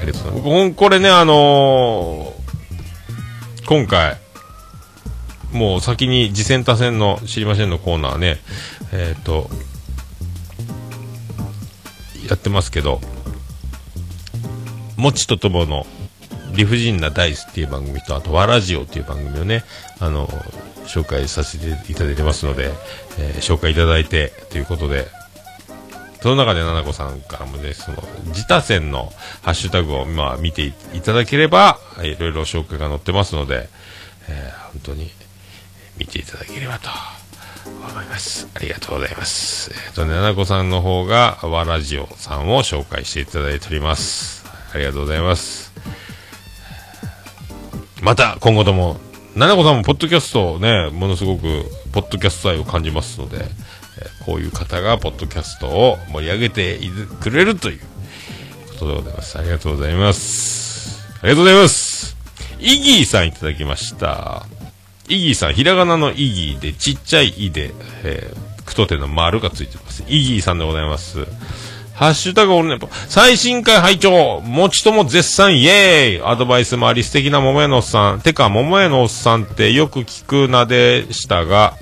Speaker 3: ありがとうございます。これね、あのー今回、もう先に次戦他戦の知りませんのコーナーね、えっ、と、やってますけど、もちとともの理不尽なダイスっていう番組と、あと、わラジオっていう番組をね、あの、紹介させていただいてますので、えー紹介いただいてということで、その中で、ななこさんからもね、その、自他戦のハッシュタグを、まあ、見ていただければ、いろいろ紹介が載ってますので、えー本当に、見ていただければと思います。ありがとうございます。えっ、とね、ななこさんの方が、わラジオさんを紹介していただいております。ありがとうございます。また、今後とも、ななこさんもポッドキャストをね、ものすごく、ポッドキャスト愛を感じますので、えーこういう方がポッドキャストを盛り上げてくれるということでございます。ありがとうございます。ありがとうございます。イギーさんいただきました。イギーさん、ひらがなのイギーで、ちっちゃいイで、えー、句読点の丸がついてます。イギーさんでございます。ハッシュタグオルネポ。最新回拝聴もちとも絶賛イエーイアドバイスもあり素敵な桃屋のおっさん。てか、桃屋のおっさんってよく聞く名でしたが、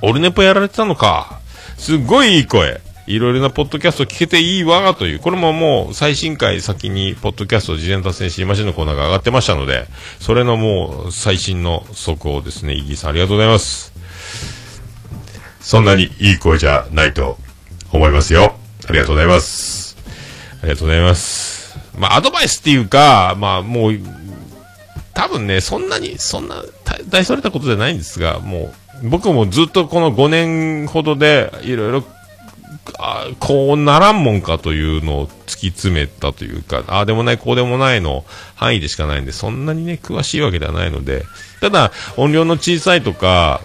Speaker 3: オルネポやられてたのか。すっごいいい声。いろいろなポッドキャスト聞けていいわ、という。これももう最新回先に、ポッドキャスト事前達成知りませんのコーナーが上がってましたので、それのもう最新の速報ですね。イギーさんありがとうございます。そんなにいい声じゃないと思いますよ。ありがとうございます。ありがとうございます。まあ、アドバイスっていうか、まあ、もう、多分ね、そんなに、そんな大それたことじゃないんですが、もう、僕もずっとこの5年ほどで、いろいろ、こうならんもんかというのを突き詰めたというか、ああでもない、こうでもないの範囲でしかないんで、そんなにね、詳しいわけではないので、ただ、音量の小さいとか、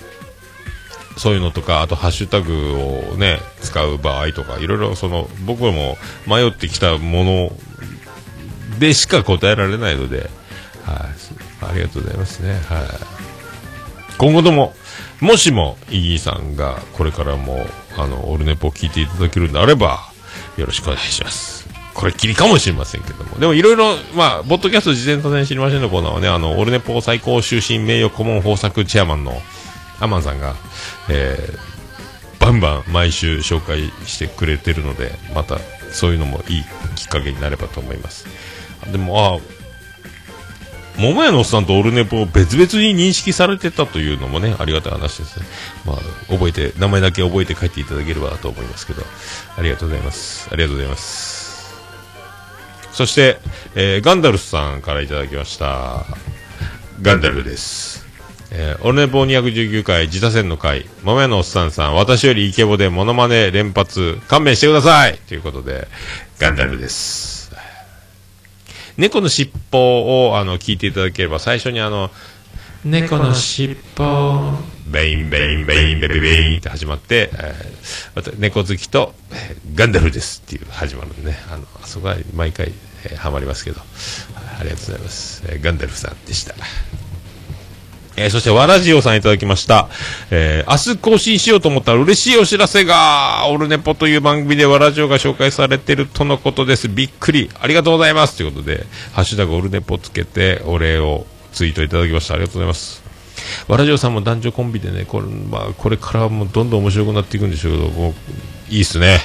Speaker 3: そういうのとか、あとハッシュタグをね、使う場合とか、いろいろその、僕も迷ってきたものでしか答えられないので、はい、ありがとうございますね。はい。今後とも、もしも、イギーさんがこれからも、あの、オルネポを聞いていただけるんであれば、よろしくお願いします。これっきりかもしれませんけども。でもいろいろ、まあ、ボッドキャスト事前多戦知りませんのコーナーはね、あの、オルネポ最高終身名誉顧問豊作チェアマンのアマンさんが、えー、バンバン毎週紹介してくれてるので、またそういうのもいいきっかけになればと思います。でも、あ桃屋のおっさんとオルネポを別々に認識されてたというのもね、ありがたい話ですね。まあ、覚えて、名前だけ覚えて帰っていただければと思いますけど、ありがとうございます。ありがとうございます。そして、えーガンダルスさんからいただきました。ガンダルです。えーオルネポ219回自他戦の回、桃屋のおっさんさん、私よりイケボでモノマネ連発、勘弁してください！ということで、ガンダルです。猫の尻尾をあの聞いていただければ最初にあの猫の尻尾。ベインベインベインベベベインって始まって、えーまた猫好きと、えーガンダルですっていう始まるんでね。あのあそこは毎回、えーハマりますけど。ありがとうございます、えーガンダルさんでしたえーそして、わらじおさんいただきました。えー明日更新しようと思ったら嬉しいお知らせが、オルネポという番組でわらじおが紹介されてるとのことです。びっくり。ありがとうございます。ということで、ハッシュタグオルネポつけて、お礼をツイートいただきました。ありがとうございます。わらじおさんも男女コンビでね、これ、まあ、これからもどんどん面白くなっていくんでしょうけど、もう、いいっすね。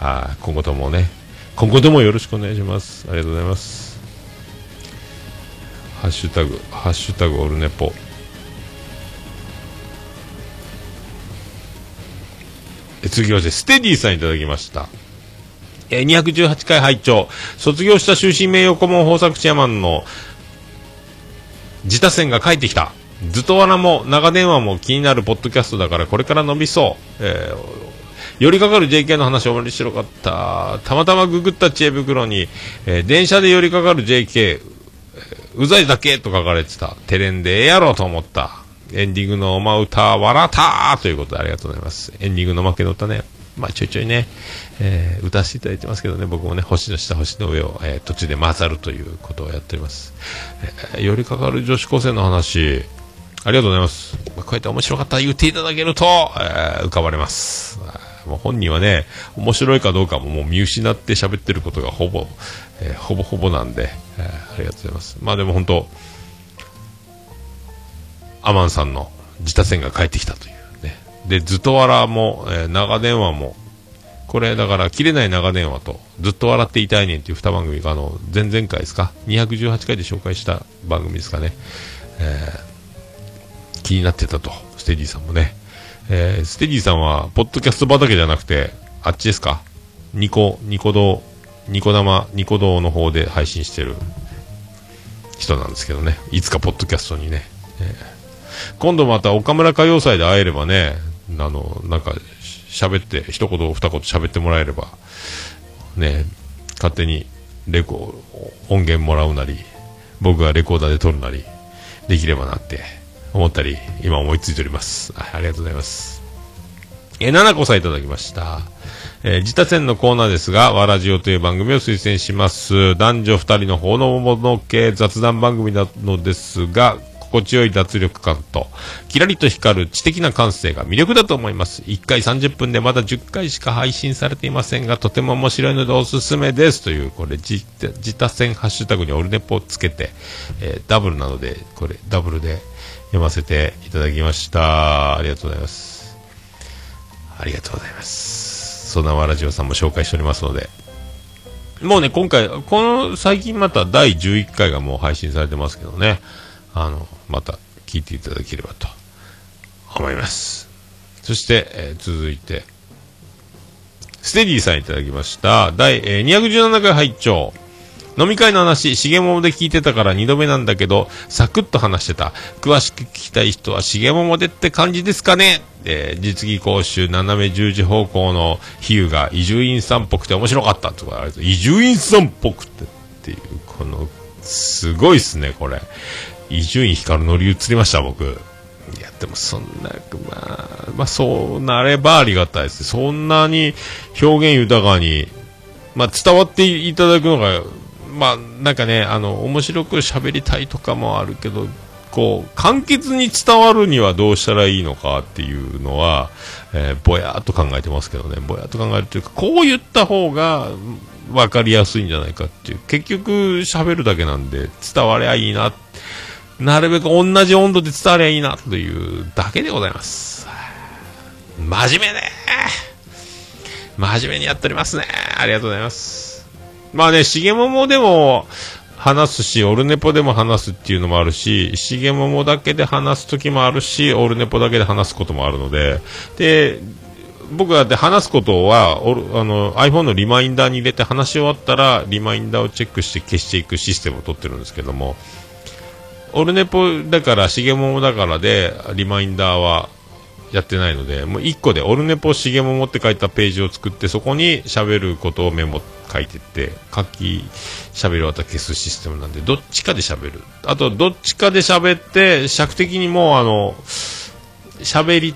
Speaker 3: はい、今後ともね、今後ともよろしくお願いします。ありがとうございます。ハッシュタグ、ハッシュタグオルネポ。続きまして、ステディさんいただきました。え218回拝聴卒業した終身名誉顧問豊作チェアマンの自他戦が帰ってきた。ずっとわらも長電話も気になるポッドキャストだからこれから伸びそう。えー寄りかかる JK の話面白かった。たまたまググった知恵袋に、えー電車で寄りかかる JK、うざいだけと書かれてた。テレンでええやろと思った。エンディングのおま歌、笑ったということでありがとうございます。エンディングの負けの歌ね、まあちょいちょいね、えー歌わせていただいてますけどね、僕もね、星の下、星の上を、えー途中で混ざるということをやっております。えー寄りかかる女子高生の話、ありがとうございます。まあこうやって面白かったら言っていただけると、えー浮かばれます。あーもう本人はね、面白いかどうかももう見失って喋ってることがほぼ、えーほぼほぼなんで、えーありがとうございます。まあでも本当、アマンさんの自他戦が帰ってきたというね。で、ずっとわらも、えー長電話も、これだから、切れない長電話と、ずっと笑っていたいねんっていう二番組が、あの、前々回ですか ?218 回で紹介した番組ですかね。えー気になってたと、ステディさんもね。えーステディさんは、ポッドキャスト畑じゃなくて、あっちですか？ニコ、ニコ動、ニコ生、ニコ動の方で配信してる人なんですけどね。いつかポッドキャストにね。えー今度また岡村歌謡祭で会えればね、あの、なんか、喋って、一言二言喋ってもらえれば、ね、勝手にレコ、音源もらうなり、僕がレコーダーで撮るなり、できればなって思ったり、今思いついております。ありがとうございます。え、ななこさんいただきました。えー自他戦のコーナーですが、わらじおという番組を推薦します。男女二人のほのぼの系雑談番組なのですが、心地よい脱力感と、キラリと光る知的な感性が魅力だと思います。1回30分でまだ10回しか配信されていませんが、とても面白いのでおすすめです。という、これ、自他戦ハッシュタグにオルネポをつけて、えーダブルなので、これ、ダブルで読ませていただきました。ありがとうございます。ありがとうございます。そんなわらじおさんも紹介しておりますので、もうね、今回、この最近また第11回がもう配信されてますけどね、あの、また聞いていただければと思います。そして、えー続いて、ステディさんいただきました。第、えー217回拝聴飲み会の話、しげももで聞いてたから二度目なんだけど、サクッと話してた。詳しく聞きたい人はしげももでって感じですかねえー実技講習斜め十字方向の比喩が伊集院さんっぽくて面白かったとか、あれ伊集院さんっぽくてっていう、この、すごいっすね、これ。伊集院光乗り移りました、僕。いや、でもそんな、まあ、まあそうなればありがたいです。そんなに表現豊かに、まあ伝わっていただくのが、まあなんかね、あの、面白く喋りたいとかもあるけど、こう、簡潔に伝わるにはどうしたらいいのかっていうのは、えーぼやっと考えてますけどね、ぼやっと考えるというか、こう言った方が、分かりやすいんじゃないかっていう。結局、喋るだけなんで、伝わりゃいいなって。なるべく同じ温度で伝わりゃいいな、というだけでございます。真面目ね真面目にやっておりますね。ありがとうございます。まあね、しげももでも話すし、オルネポでも話すっていうのもあるし、しげももだけで話す時もあるし、オルネポだけで話すこともあるので、で、僕がで話すことはオルあの iPhone のリマインダーに入れて話し終わったらリマインダーをチェックして消していくシステムを取ってるんですけどもオルネポだからしげももだからでリマインダーはやってないのでもう1個でオルネポしげももって書いたページを作ってそこに喋ることをメモ書いてって書き喋り終わった消すシステムなんでどっちかで喋る。あとどっちかで喋って尺的にもうあの喋り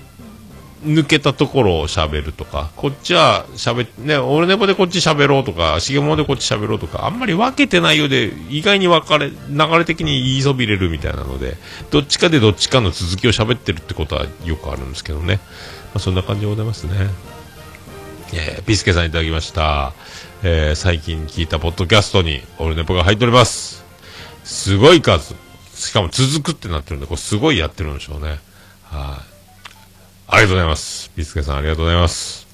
Speaker 3: 抜けたところを喋るとか、こっちは喋っ、ね、俺ネポでこっち喋ろうとか、しげもでこっち喋ろうとか、あんまり分けてないようで、意外に分かれ、流れ的に言いそびれるみたいなので、どっちかでどっちかの続きを喋ってるってことはよくあるんですけどね。まあ、そんな感じでございますね。えー、ピスケさんいただきました。えー、最近聞いたポッドキャストに、オルネポが入っております。すごい数。しかも続くってなってるんで、これすごいやってるんでしょうね。はい。ありがとうございます。ビスケさんありがとうございます。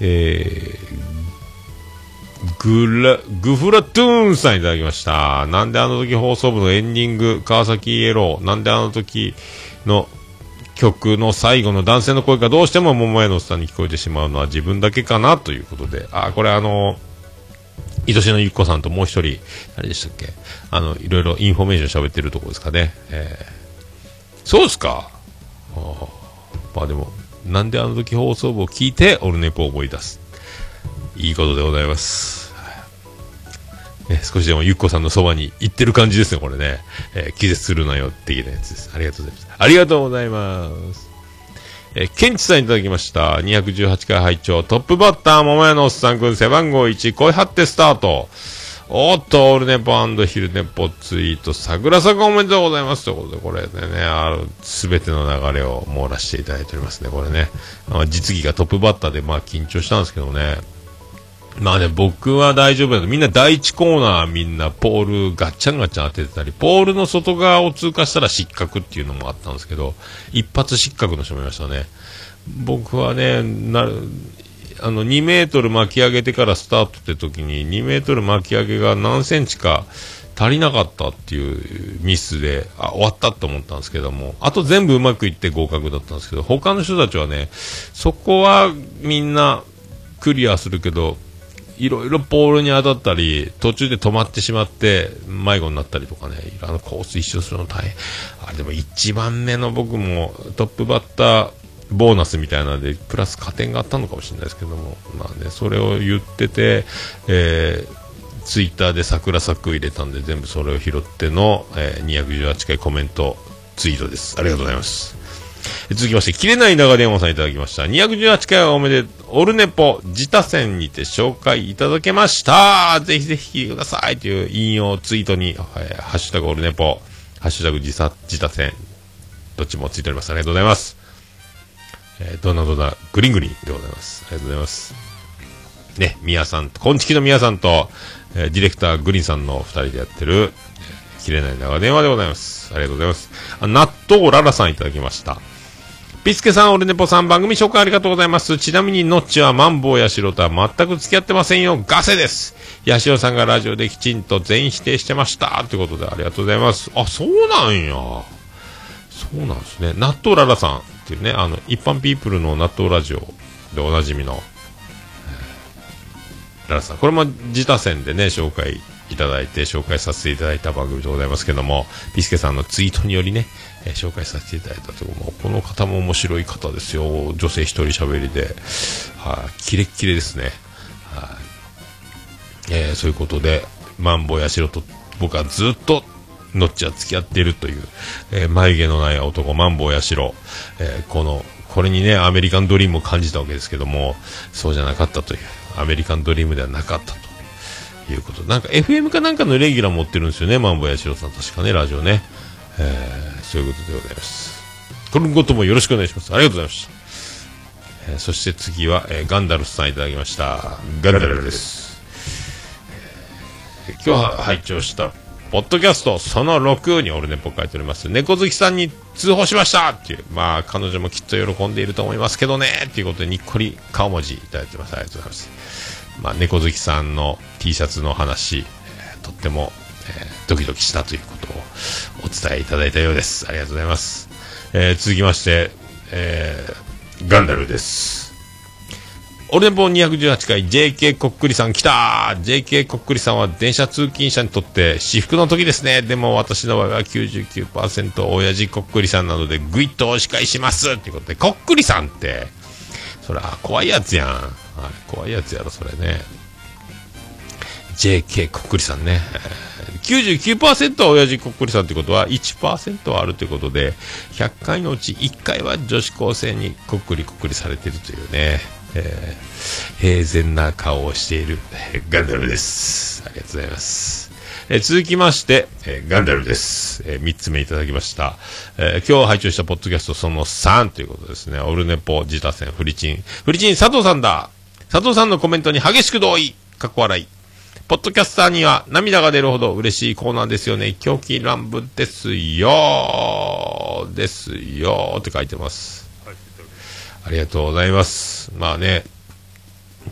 Speaker 3: えー、グラ、グフラトゥーンさんいただきました。なんであの時放送部のエンディング、川崎イエロー、なんであの時の曲の最後の男性の声がどうしても桃屋のおっさんに聞こえてしまうのは自分だけかなということで、あ、これあの、愛しのゆっこさんともう一人、誰でしたっけ？あの、いろいろインフォメーション喋ってるとこですかね。えー、そうですか？あまあでも、なんであの時放送部を聞いて、オルネポを思い出す。いいことでございます。ね、少しでもゆっこさんのそばに行ってる感じですね、これね。えー気絶するなよ、的なやつです。ありがとうございます。ありがとうございます。えー、ケンチさんいただきました。218回拝聴トップバッター、桃屋のおっさんくん、背番号1、声張ってスタート。おっと、オールネポ昼ネポツイート、桜坂おめでとうございます。ということで、これでね、あの、すべての流れを網羅していただいておりますね、これね。あ、実技がトップバッターで、まあ、緊張したんですけどね。まあね、僕は大丈夫だと。みんな第一コーナーみんなポールガッチャンガチャン当ててたり、ポールの外側を通過したら失格っていうのもあったんですけど、一発失格の人もいましたね。僕はね、な、あの、2メートル巻き上げてからスタートって時に、2メートル巻き上げが何センチか足りなかったっていうミスで、あ、終わったと思ったんですけども、あと全部うまくいって合格だったんですけど、他の人たちはね、そこはみんなクリアするけど、いろいろポールに当たったり、途中で止まってしまって、迷子になったりとかね、あのコース一周するの大変。あ、でも1番目の僕もトップバッター、ボーナスみたいなので、プラス加点があったのかもしれないですけども、まあね、それを言ってて、えー、ツイッターで桜作入れたんで、全部それを拾っての、えー、218回コメント、ツイートです。ありがとうございます。続きまして、切れない長電話さんいただきました。218回はおめで、オルネポ、自他戦にて紹介いただけました。ぜひぜひ聞いてくださいという引用ツイートに、えーハッシュタグオルネポ、ハッシュタグ自他自他戦、どっちもついております。ありがとうございます。えー、どんなどんな、グリングリンでございます。ありがとうございます。ね、ミヤさんと、こんちきのミヤさんと、えーディレクターグリーンさんの二人でやってる、切れない長電話でございます。ありがとうございます。あ納豆ララさんいただきました。ピスケさん、オルネポさん、番組紹介ありがとうございます。ちなみに、ノッチはマンボウやシロとは全く付き合ってませんよ。ガセです。ヤシオさんがラジオできちんと全否定してました。ということで、ありがとうございます。あ、そうなんや。そうなんですね。納豆ララさんっていうね、あの、一般ピープルの納豆ラジオでおなじみの、ララさん。これも自他戦でね、紹介いただいて、紹介させていただいた番組でございますけども、ピスケさんのツイートによりね、えー紹介させていただいたというもこの方も面白い方ですよ。女性一人喋りで、はい、キレッキレですね。はい、えーそういうことで、マンボヤシロと僕はずっとのっちは付き合っているという、えー眉毛のない男、マンボウヤシロ、えーこの、これにね、アメリカンドリームを感じたわけですけども、そうじゃなかったという、アメリカンドリームではなかったということ。なんか FM かなんかのレギュラー持ってるんですよね、マンボウヤシロさん。確かね、ラジオね。えーそういうことでございます。このこともよろしくお願いします。ありがとうございました。えーそして次は、えーガンダルスさんいただきました。ガンダルです。え今日は拝聴した、ポッドキャストその6にオルネポ書いております。猫好きさんに通報しましたっていう、まあ彼女もきっと喜んでいると思いますけどねっていうことでにっこり顔文字いただいてます。ありがとうございます。まあ猫好きさんの T シャツの話、えーとっても、えードキドキしたということをお伝えいただいたようです。ありがとうございます。えー続きまして、えーガンダルです。オルネポ218回 JK こっくりさん来た !JK こっくりさんは電車通勤者にとって至福の時ですね。でも私の場合は99%親父こっくりさんなのでぐいっとお叱りしますということで、こっくりさんって、そら怖いやつやん。あれ怖いやつやろ、それね。JK こっくりさんね。99%は親父こっくりさんってことは1%はあるということで、100回のうち1回は女子高生にこっくりこっくりされてるというね、えー平然な顔をしている、ガンダルです。ありがとうございます。えー続きまして、えーガンダルです。え3つ目いただきました。え今日拝聴したポッドキャストその3ということですね。オルネポ、自他戦、フリチン。フリチン、佐藤さんだ佐藤さんのコメントに激しく同意かっこ笑い。ポッドキャスターには涙が出るほど嬉しいコーナーですよね。狂気乱舞ですよですよって書いてます。ありがとうございます。まあね、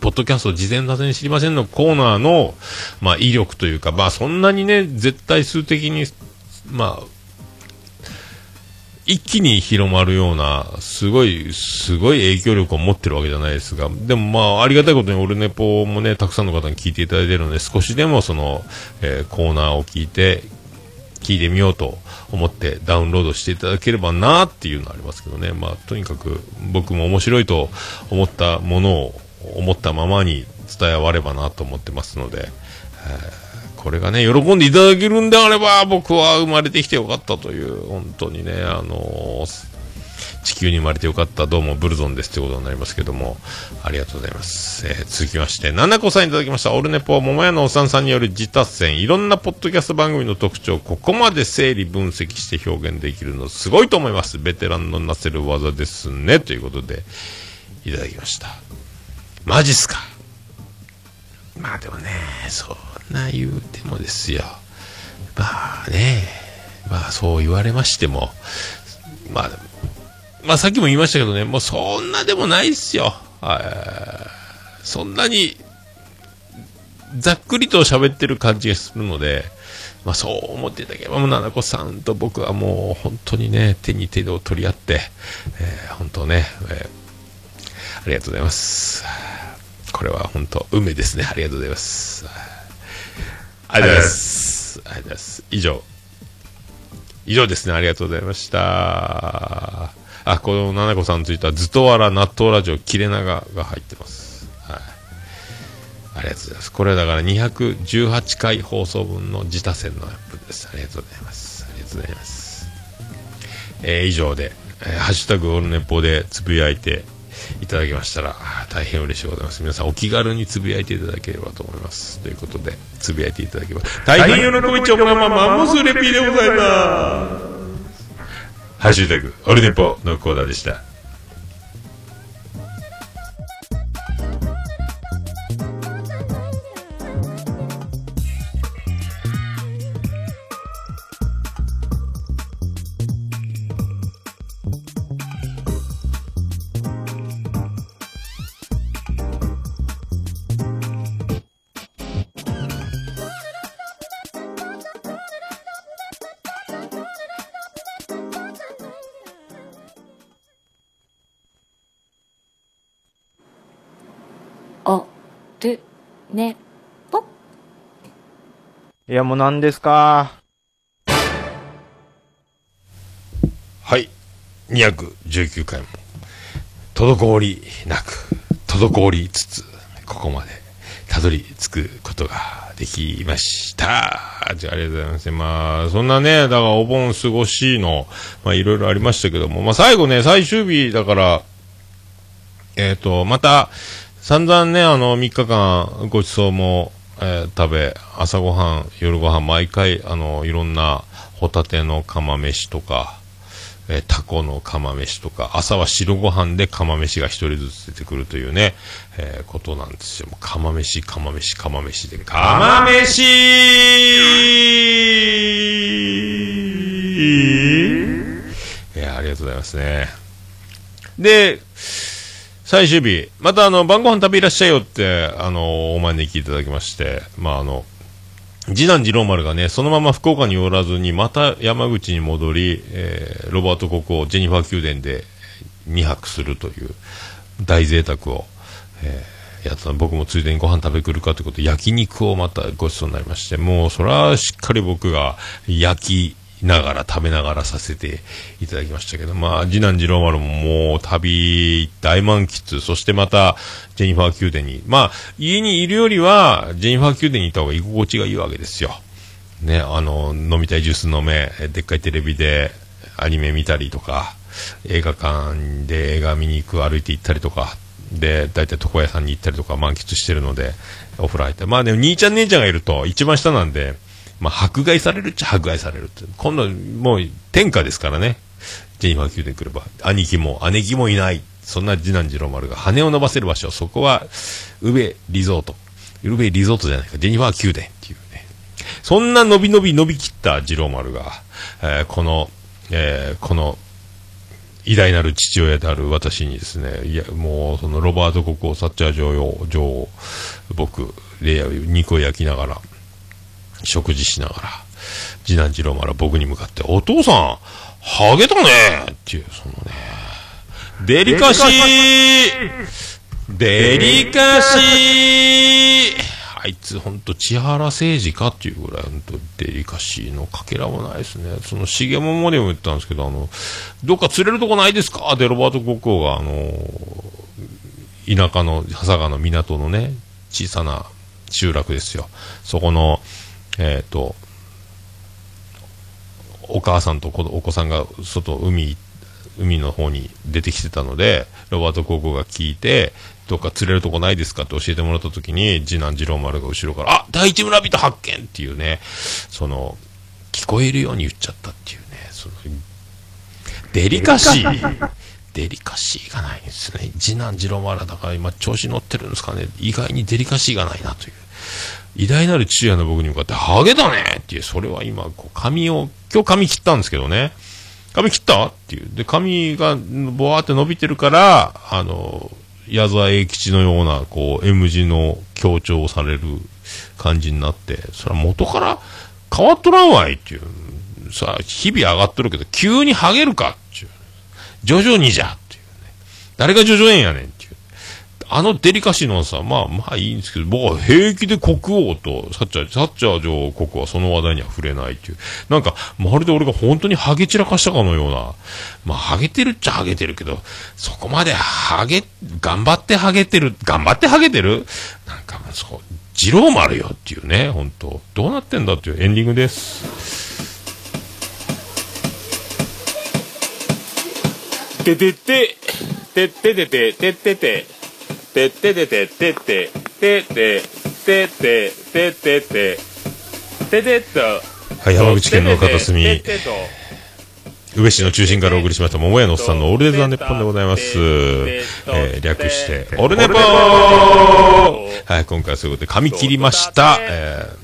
Speaker 3: ポッドキャスト事前座禅知りませんのコーナーの、まあ威力というか、まあそんなにね、絶対数的に、まあ、一気に広まるような、すごい、すごい影響力を持ってるわけじゃないですが、でもまあ、ありがたいことに、オルネポもね、たくさんの方に聞いていただいてるので、少しでもその、えーコーナーを聞いて、聞いてみようと思ってダウンロードしていただければなっていうのはありますけどね。まあ、とにかく僕も面白いと思ったものを思ったままに伝えわればなと思ってますので、えーこれがね、喜んでいただけるんであれば、僕は生まれてきてよかったという、本当にね、あのー地球に生まれてよかった、どうもブルゾンですということになりますけども、ありがとうございます。えー続きまして、ななこさんいただきました、オルネポ、桃屋のおさんさんによる自達戦、いろんなポッドキャスト番組の特徴ここまで整理分析して表現できるの、すごいと思います。ベテランのなせる技ですね、ということで、いただきました。マジっすかまあでもね、そんな言うてもですよ。まあね、まあそう言われましても、まあ、まあさっきも言いましたけどね、もうそんなでもないっすよ。そんなに、ざっくりと喋ってる感じがするので、まあそう思っていただければ、もう七子さんと僕はもう本当にね、手に手を取り合って、えー本当ね、えーありがとうございます。これは本当、梅ですね。ありがとうございます。ありがとうございます。ありがとうございます。以上。以上ですね。ありがとうございました。あ、この七子さんについては、ずとわら納豆ラジオ切れ長が入ってます。はい。ありがとうございます。これだから218回放送分の自他戦のアップです。ありがとうございます。ありがとうございます。えー以上で、えーハッシュタグオルネポでつぶやいていただきましたら、大変嬉しいございます。皆さんお気軽につぶやいていただければと思います。ということで、つぶやいていただければ、大変喜びちょままマンモスレピーでございます。ハッシュタグオルネポのコーナーでした。
Speaker 8: も何ですか？
Speaker 3: はい。219回も、滞りなく、滞りつつ、ここまで、たどり着くことができました。じゃあ、ありがとうございます。まあ、そんなね、だからお盆過ごしの、まあ、いろいろありましたけども、まあ、最後ね、最終日だから、えっ、と、また、散々ね、あの、3日間、ごちそうも、えー食べ、朝ごはん、夜ごはん、毎回、あの、いろんな、ホタテの釜飯とか、えタコの釜飯とか、朝は白ご飯で釜飯が一人ずつ出てくるというね、えーことなんですよ。釜飯、釜飯、釜飯で、釜飯いや、ありがとうございますね。で、最終日、またあの、晩ご飯食べいらっしゃいよって、あの、お招きいただきまして、まああの、次男次郎丸がね、そのまま福岡におらずに、また山口に戻り、えーロバート国王、ジェニファー宮殿で2泊するという大贅沢を、えーやった。僕もついでにご飯食べくるかということで、焼肉をまたごちそうになりまして、もうそれはしっかり僕が焼きながら食べながらさせていただきましたけど、まあ、次男次郎丸ももう旅大満喫、そしてまたジェニファー宮殿に、まあ、家にいるよりは、ジェニファー宮殿にいた方が居心地がいいわけですよ。ね、あの、飲みたいジュース飲め、でっかいテレビでアニメ見たりとか、映画館で映画見に行く、歩いて行ったりとか、で、大体床屋さんに行ったりとか満喫してるので、お風呂入って。まあでも、兄ちゃん姉ちゃんがいると、一番下なんで、まあ、迫害されるっちゃ迫害されるって。今度、もう、天下ですからね。ジェニファー宮殿来れば。兄貴も、姉貴もいない。そんな次男次郎丸が羽を伸ばせる場所。そこは、宇部リゾート。宇部リゾートじゃないか。ジェニファー宮殿っていうね。そんな伸び伸び伸びきった次郎丸が、えーこの、えーこの、偉大なる父親である私にですね、いや、もう、そのロバート国王、サッチャー女王、女王、僕、レイヤー肉を焼きながら、食事しながら、次男次郎丸は僕に向かって、お父さん、ハゲたねっていう、そのね、デリカシーデリカシーあいつ、ほんと、千原誠二かっていうぐらい、ほんと、デリカシーのかけらもないですね。その、重桃でも言ったんですけど、あの、どっか釣れるとこないですか？ってロバート国王が、あの、田舎の、佐賀の港のね、小さな集落ですよ。そこの、えっ、と、お母さんと子お子さんが外、海、海の方に出てきてたので、ロバート高校が聞いて、どっか釣れるとこないですか？って教えてもらった時に、次男次郎丸が後ろから、あ第一村人発見っていうね、その、聞こえるように言っちゃったっていうね、その、デリカシー。デリカシーがないんですね。次男次郎丸だから今調子乗ってるんですかね。意外にデリカシーがないなという。偉大なる父親の僕に向かって、ハゲだねっていう、それは今、こう、髪を、今日髪切ったんですけどね。髪切った？っていう。で、髪が、ぼわーって伸びてるから、あの、矢沢永吉のような、こう、M 字の強調される感じになって、それは元から変わっとらんわいっていう。さあ、日々上がっとるけど、急にハゲるかっていう。徐々にじゃっていうね。誰が徐々にやねん。あのデリカシーのさ、まあまあいいんですけど、僕は平気で国王とサッチャー、サッチャー女王国はその話題には触れないっていう。なんか、まるで俺が本当にハゲ散らかしたかのような。まあ、ハゲてるっちゃハゲてるけど、そこまでハゲ、頑張ってハゲてる、頑張ってハゲてる？なんか、そう、ジローマルよっていうね、本当どうなってんだっていうエンディングです。
Speaker 4: ててて、てててて、てててて。ててててててててててててててと。
Speaker 3: はい、山口県の片隅、宇部市の中心からお送りしました、桃屋のおっさんのオールデザ・ネッポンでございます。えー略して、オルネポー。はい、今回はそういうことで、髪切りました。えー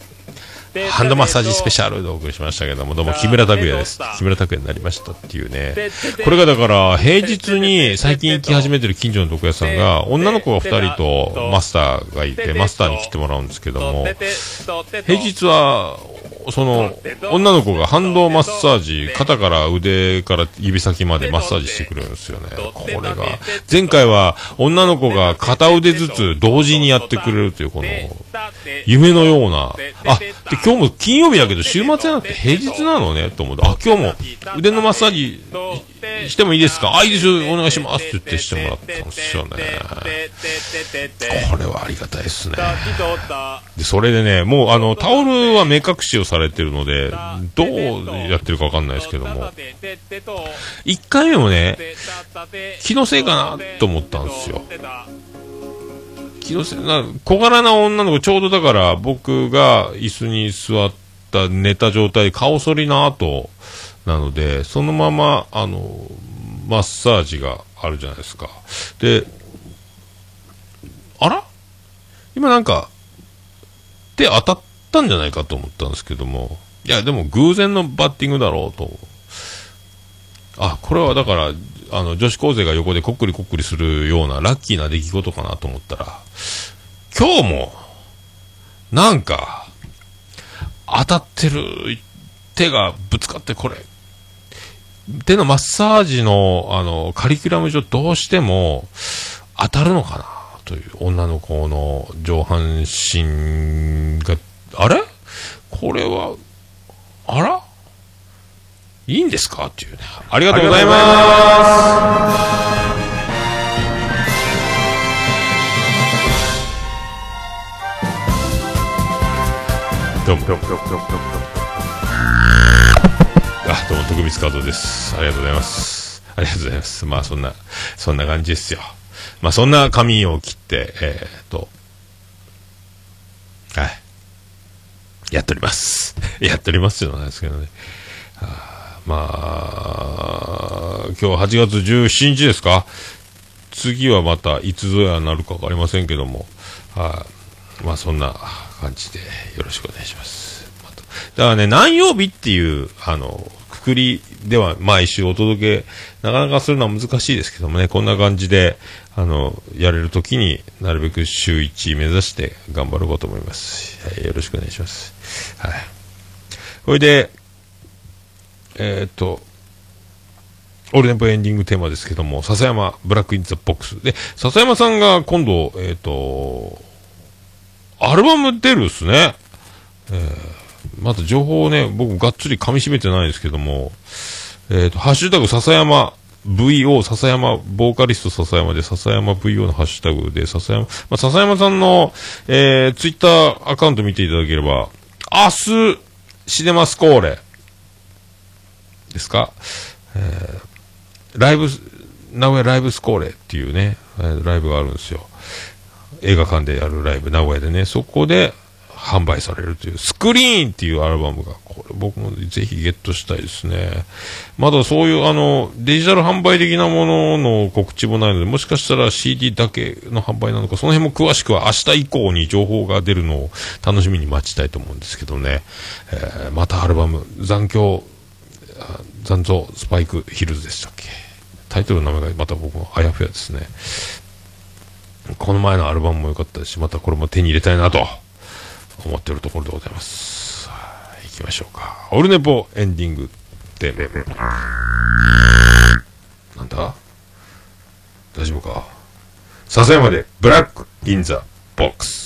Speaker 3: ハンドマッサージスペシャルでお送りしましたけども、どうも木村拓哉です。木村拓哉になりましたっていうね。これがだから、平日に最近行き始めてる近所の床屋さんが、女の子が2人とマスターがいて、マスターに切ってもらうんですけども、平日はその、女の子が反動マッサージ、肩から腕から指先までマッサージしてくれるんですよね。これが、前回は女の子が片腕ずつ同時にやってくれるという、この、夢のような、あ、で、今日も金曜日だけど週末じゃなくて平日なのね、と思って、あ、今日も腕のマッサージしてもいいですか？あ、いいですよ、お願いします。って言ってしてもらったんですよね。これはありがたいですね。で、それでね、もうあの、タオルは目隠しをされてるので、どうやってるかわかんないですけども、1回目もね、気のせいかなと思ったんですよ。気のせいな、小柄な女の子、ちょうどだから僕が椅子に座った寝た状態、顔反りの後なので、そのまま、あの、マッサージがあるじゃないですか。で、あら？今なんか、手当たったんじゃないかと思ったんですけども、いや、でも偶然のバッティングだろうと。あ、これはだから、あの、女子高生が横でこっくりこっくりするようなラッキーな出来事かなと思ったら、今日も、なんか、当たってる手がぶつかってこれ、手のマッサージの、あの、カリキュラム上どうしても当たるのかなという女の子の上半身が、あれ？これは、あら？いいんですか？っていうね。ありがとうございます。どうも。どうも、どうも、どうも、どうも。あ、どうも、徳光加藤です。ありがとうございます。ありがとうございます。まあ、そんな、そんな感じですよ。まあ、そんな髪を切って、えー、っと、はい。やっております。やっておりますよないですけどね。あまあ、今日8月17日ですか？次はまたいつぞやになるかわかりませんけども、はい、まあそんな感じでよろしくお願いします。だからね、何曜日っていう、あの、くくりでは毎週お届け、なかなかするのは難しいですけどもね、こんな感じで、あの、やれるときになるべく週1目指して頑張ろうと思います。はい、よろしくお願いします。はい。それで、えーっと、オールネポエンディングテーマですけども、笹山 Black in the Box。で、笹山さんが今度、えーっと、アルバム出るっすね。えーまだ情報をね、僕がっつり噛み締めてないですけども、えーっと、ハッシュタグ笹山 VO、笹山、ボーカリスト笹山で、笹山 VO のハッシュタグで、笹山、まあ、笹山さんの、えー、ツイッターアカウント見ていただければ、明日、シネマスコーレ、ですか、えー、ライブ、名古屋ライブスコーレっていうね、ライブがあるんですよ。映画館でやるライブ、名古屋でね、そこで販売されるという、スクリーンっていうアルバムが、これ僕もぜひゲットしたいですね。まだそういうあの、デジタル販売的なものの告知もないので、もしかしたら CD だけの販売なのか、その辺も詳しくは明日以降に情報が出るのを楽しみに待ちたいと思うんですけどね。えーまたアルバム、残響、残像スパイクヒルズでしたっけ？タイトルの名前がまた僕もあやふやですね。この前のアルバムも良かったですし、またこれも手に入れたいなと思っているところでございます。い行きましょうか。オルネポエンディングで。なんだ？大丈夫か？笹山で
Speaker 9: Black in the Box。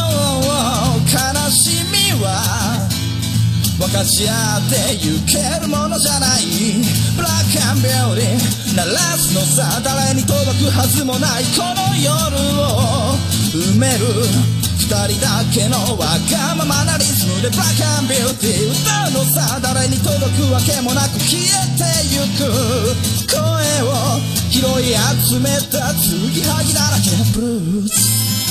Speaker 9: しみは分かち合ってゆけるものじゃない。ブラックアンビューティー鳴らすのさ誰に届くはずもないこの夜を埋める。二人だけのわがままなリズムでブラックアンビューティー歌うのさ誰に届くわけもなく消えてゆく。声を拾い集めた継ぎはぎだらけのブルース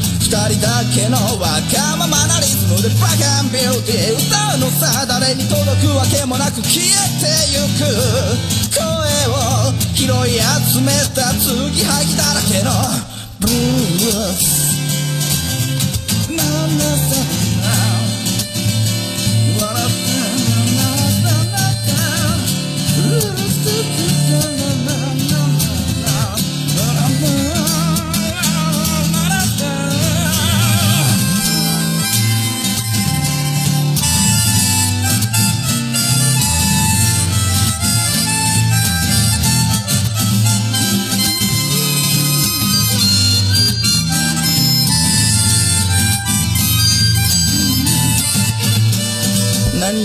Speaker 9: 人だけのわがままなリズムでブラックアンビューティー歌うのさ誰に届くわけもなく消えてゆく声を拾い集めた継ぎはぎだらけのブルース。なさ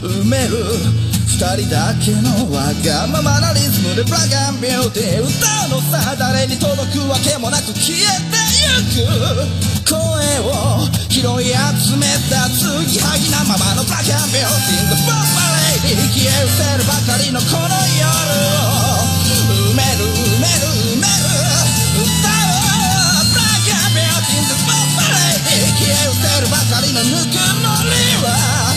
Speaker 9: 埋める二人だけのわがままなリズムでブラックアンビューティー歌うのさ誰に届くわけもなく消えてゆく声を拾い集めた継ぎはぎなままのブラックアンビューティー。The Bob Lady 消え失せるばかりのこの夜を埋める埋める埋める歌おうブラックアンビューティー。The Bob Lady 消え失せるばかりのぬくもりは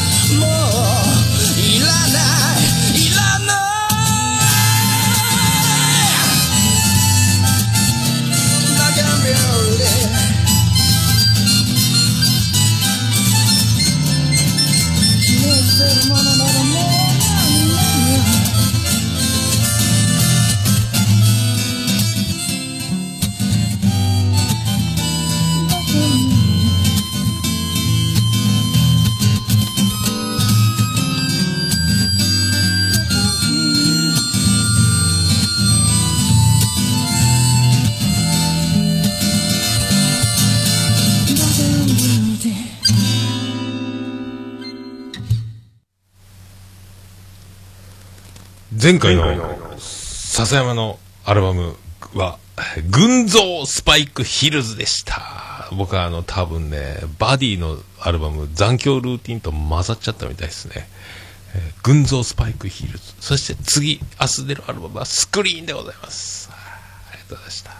Speaker 3: 前回の笹山のアルバムは、群像スパイクヒルズでした。僕はあの多分ね、バディのアルバム残響ルーティンと混ざっちゃったみたいですね。えー群像スパイクヒルズ。そして次、明日出るアルバムはスクリーンでございます。ありがとうございました。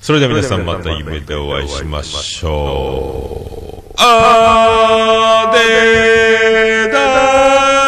Speaker 3: それでは皆さんまた夢でお会いしましょう。あーでーだ
Speaker 4: 福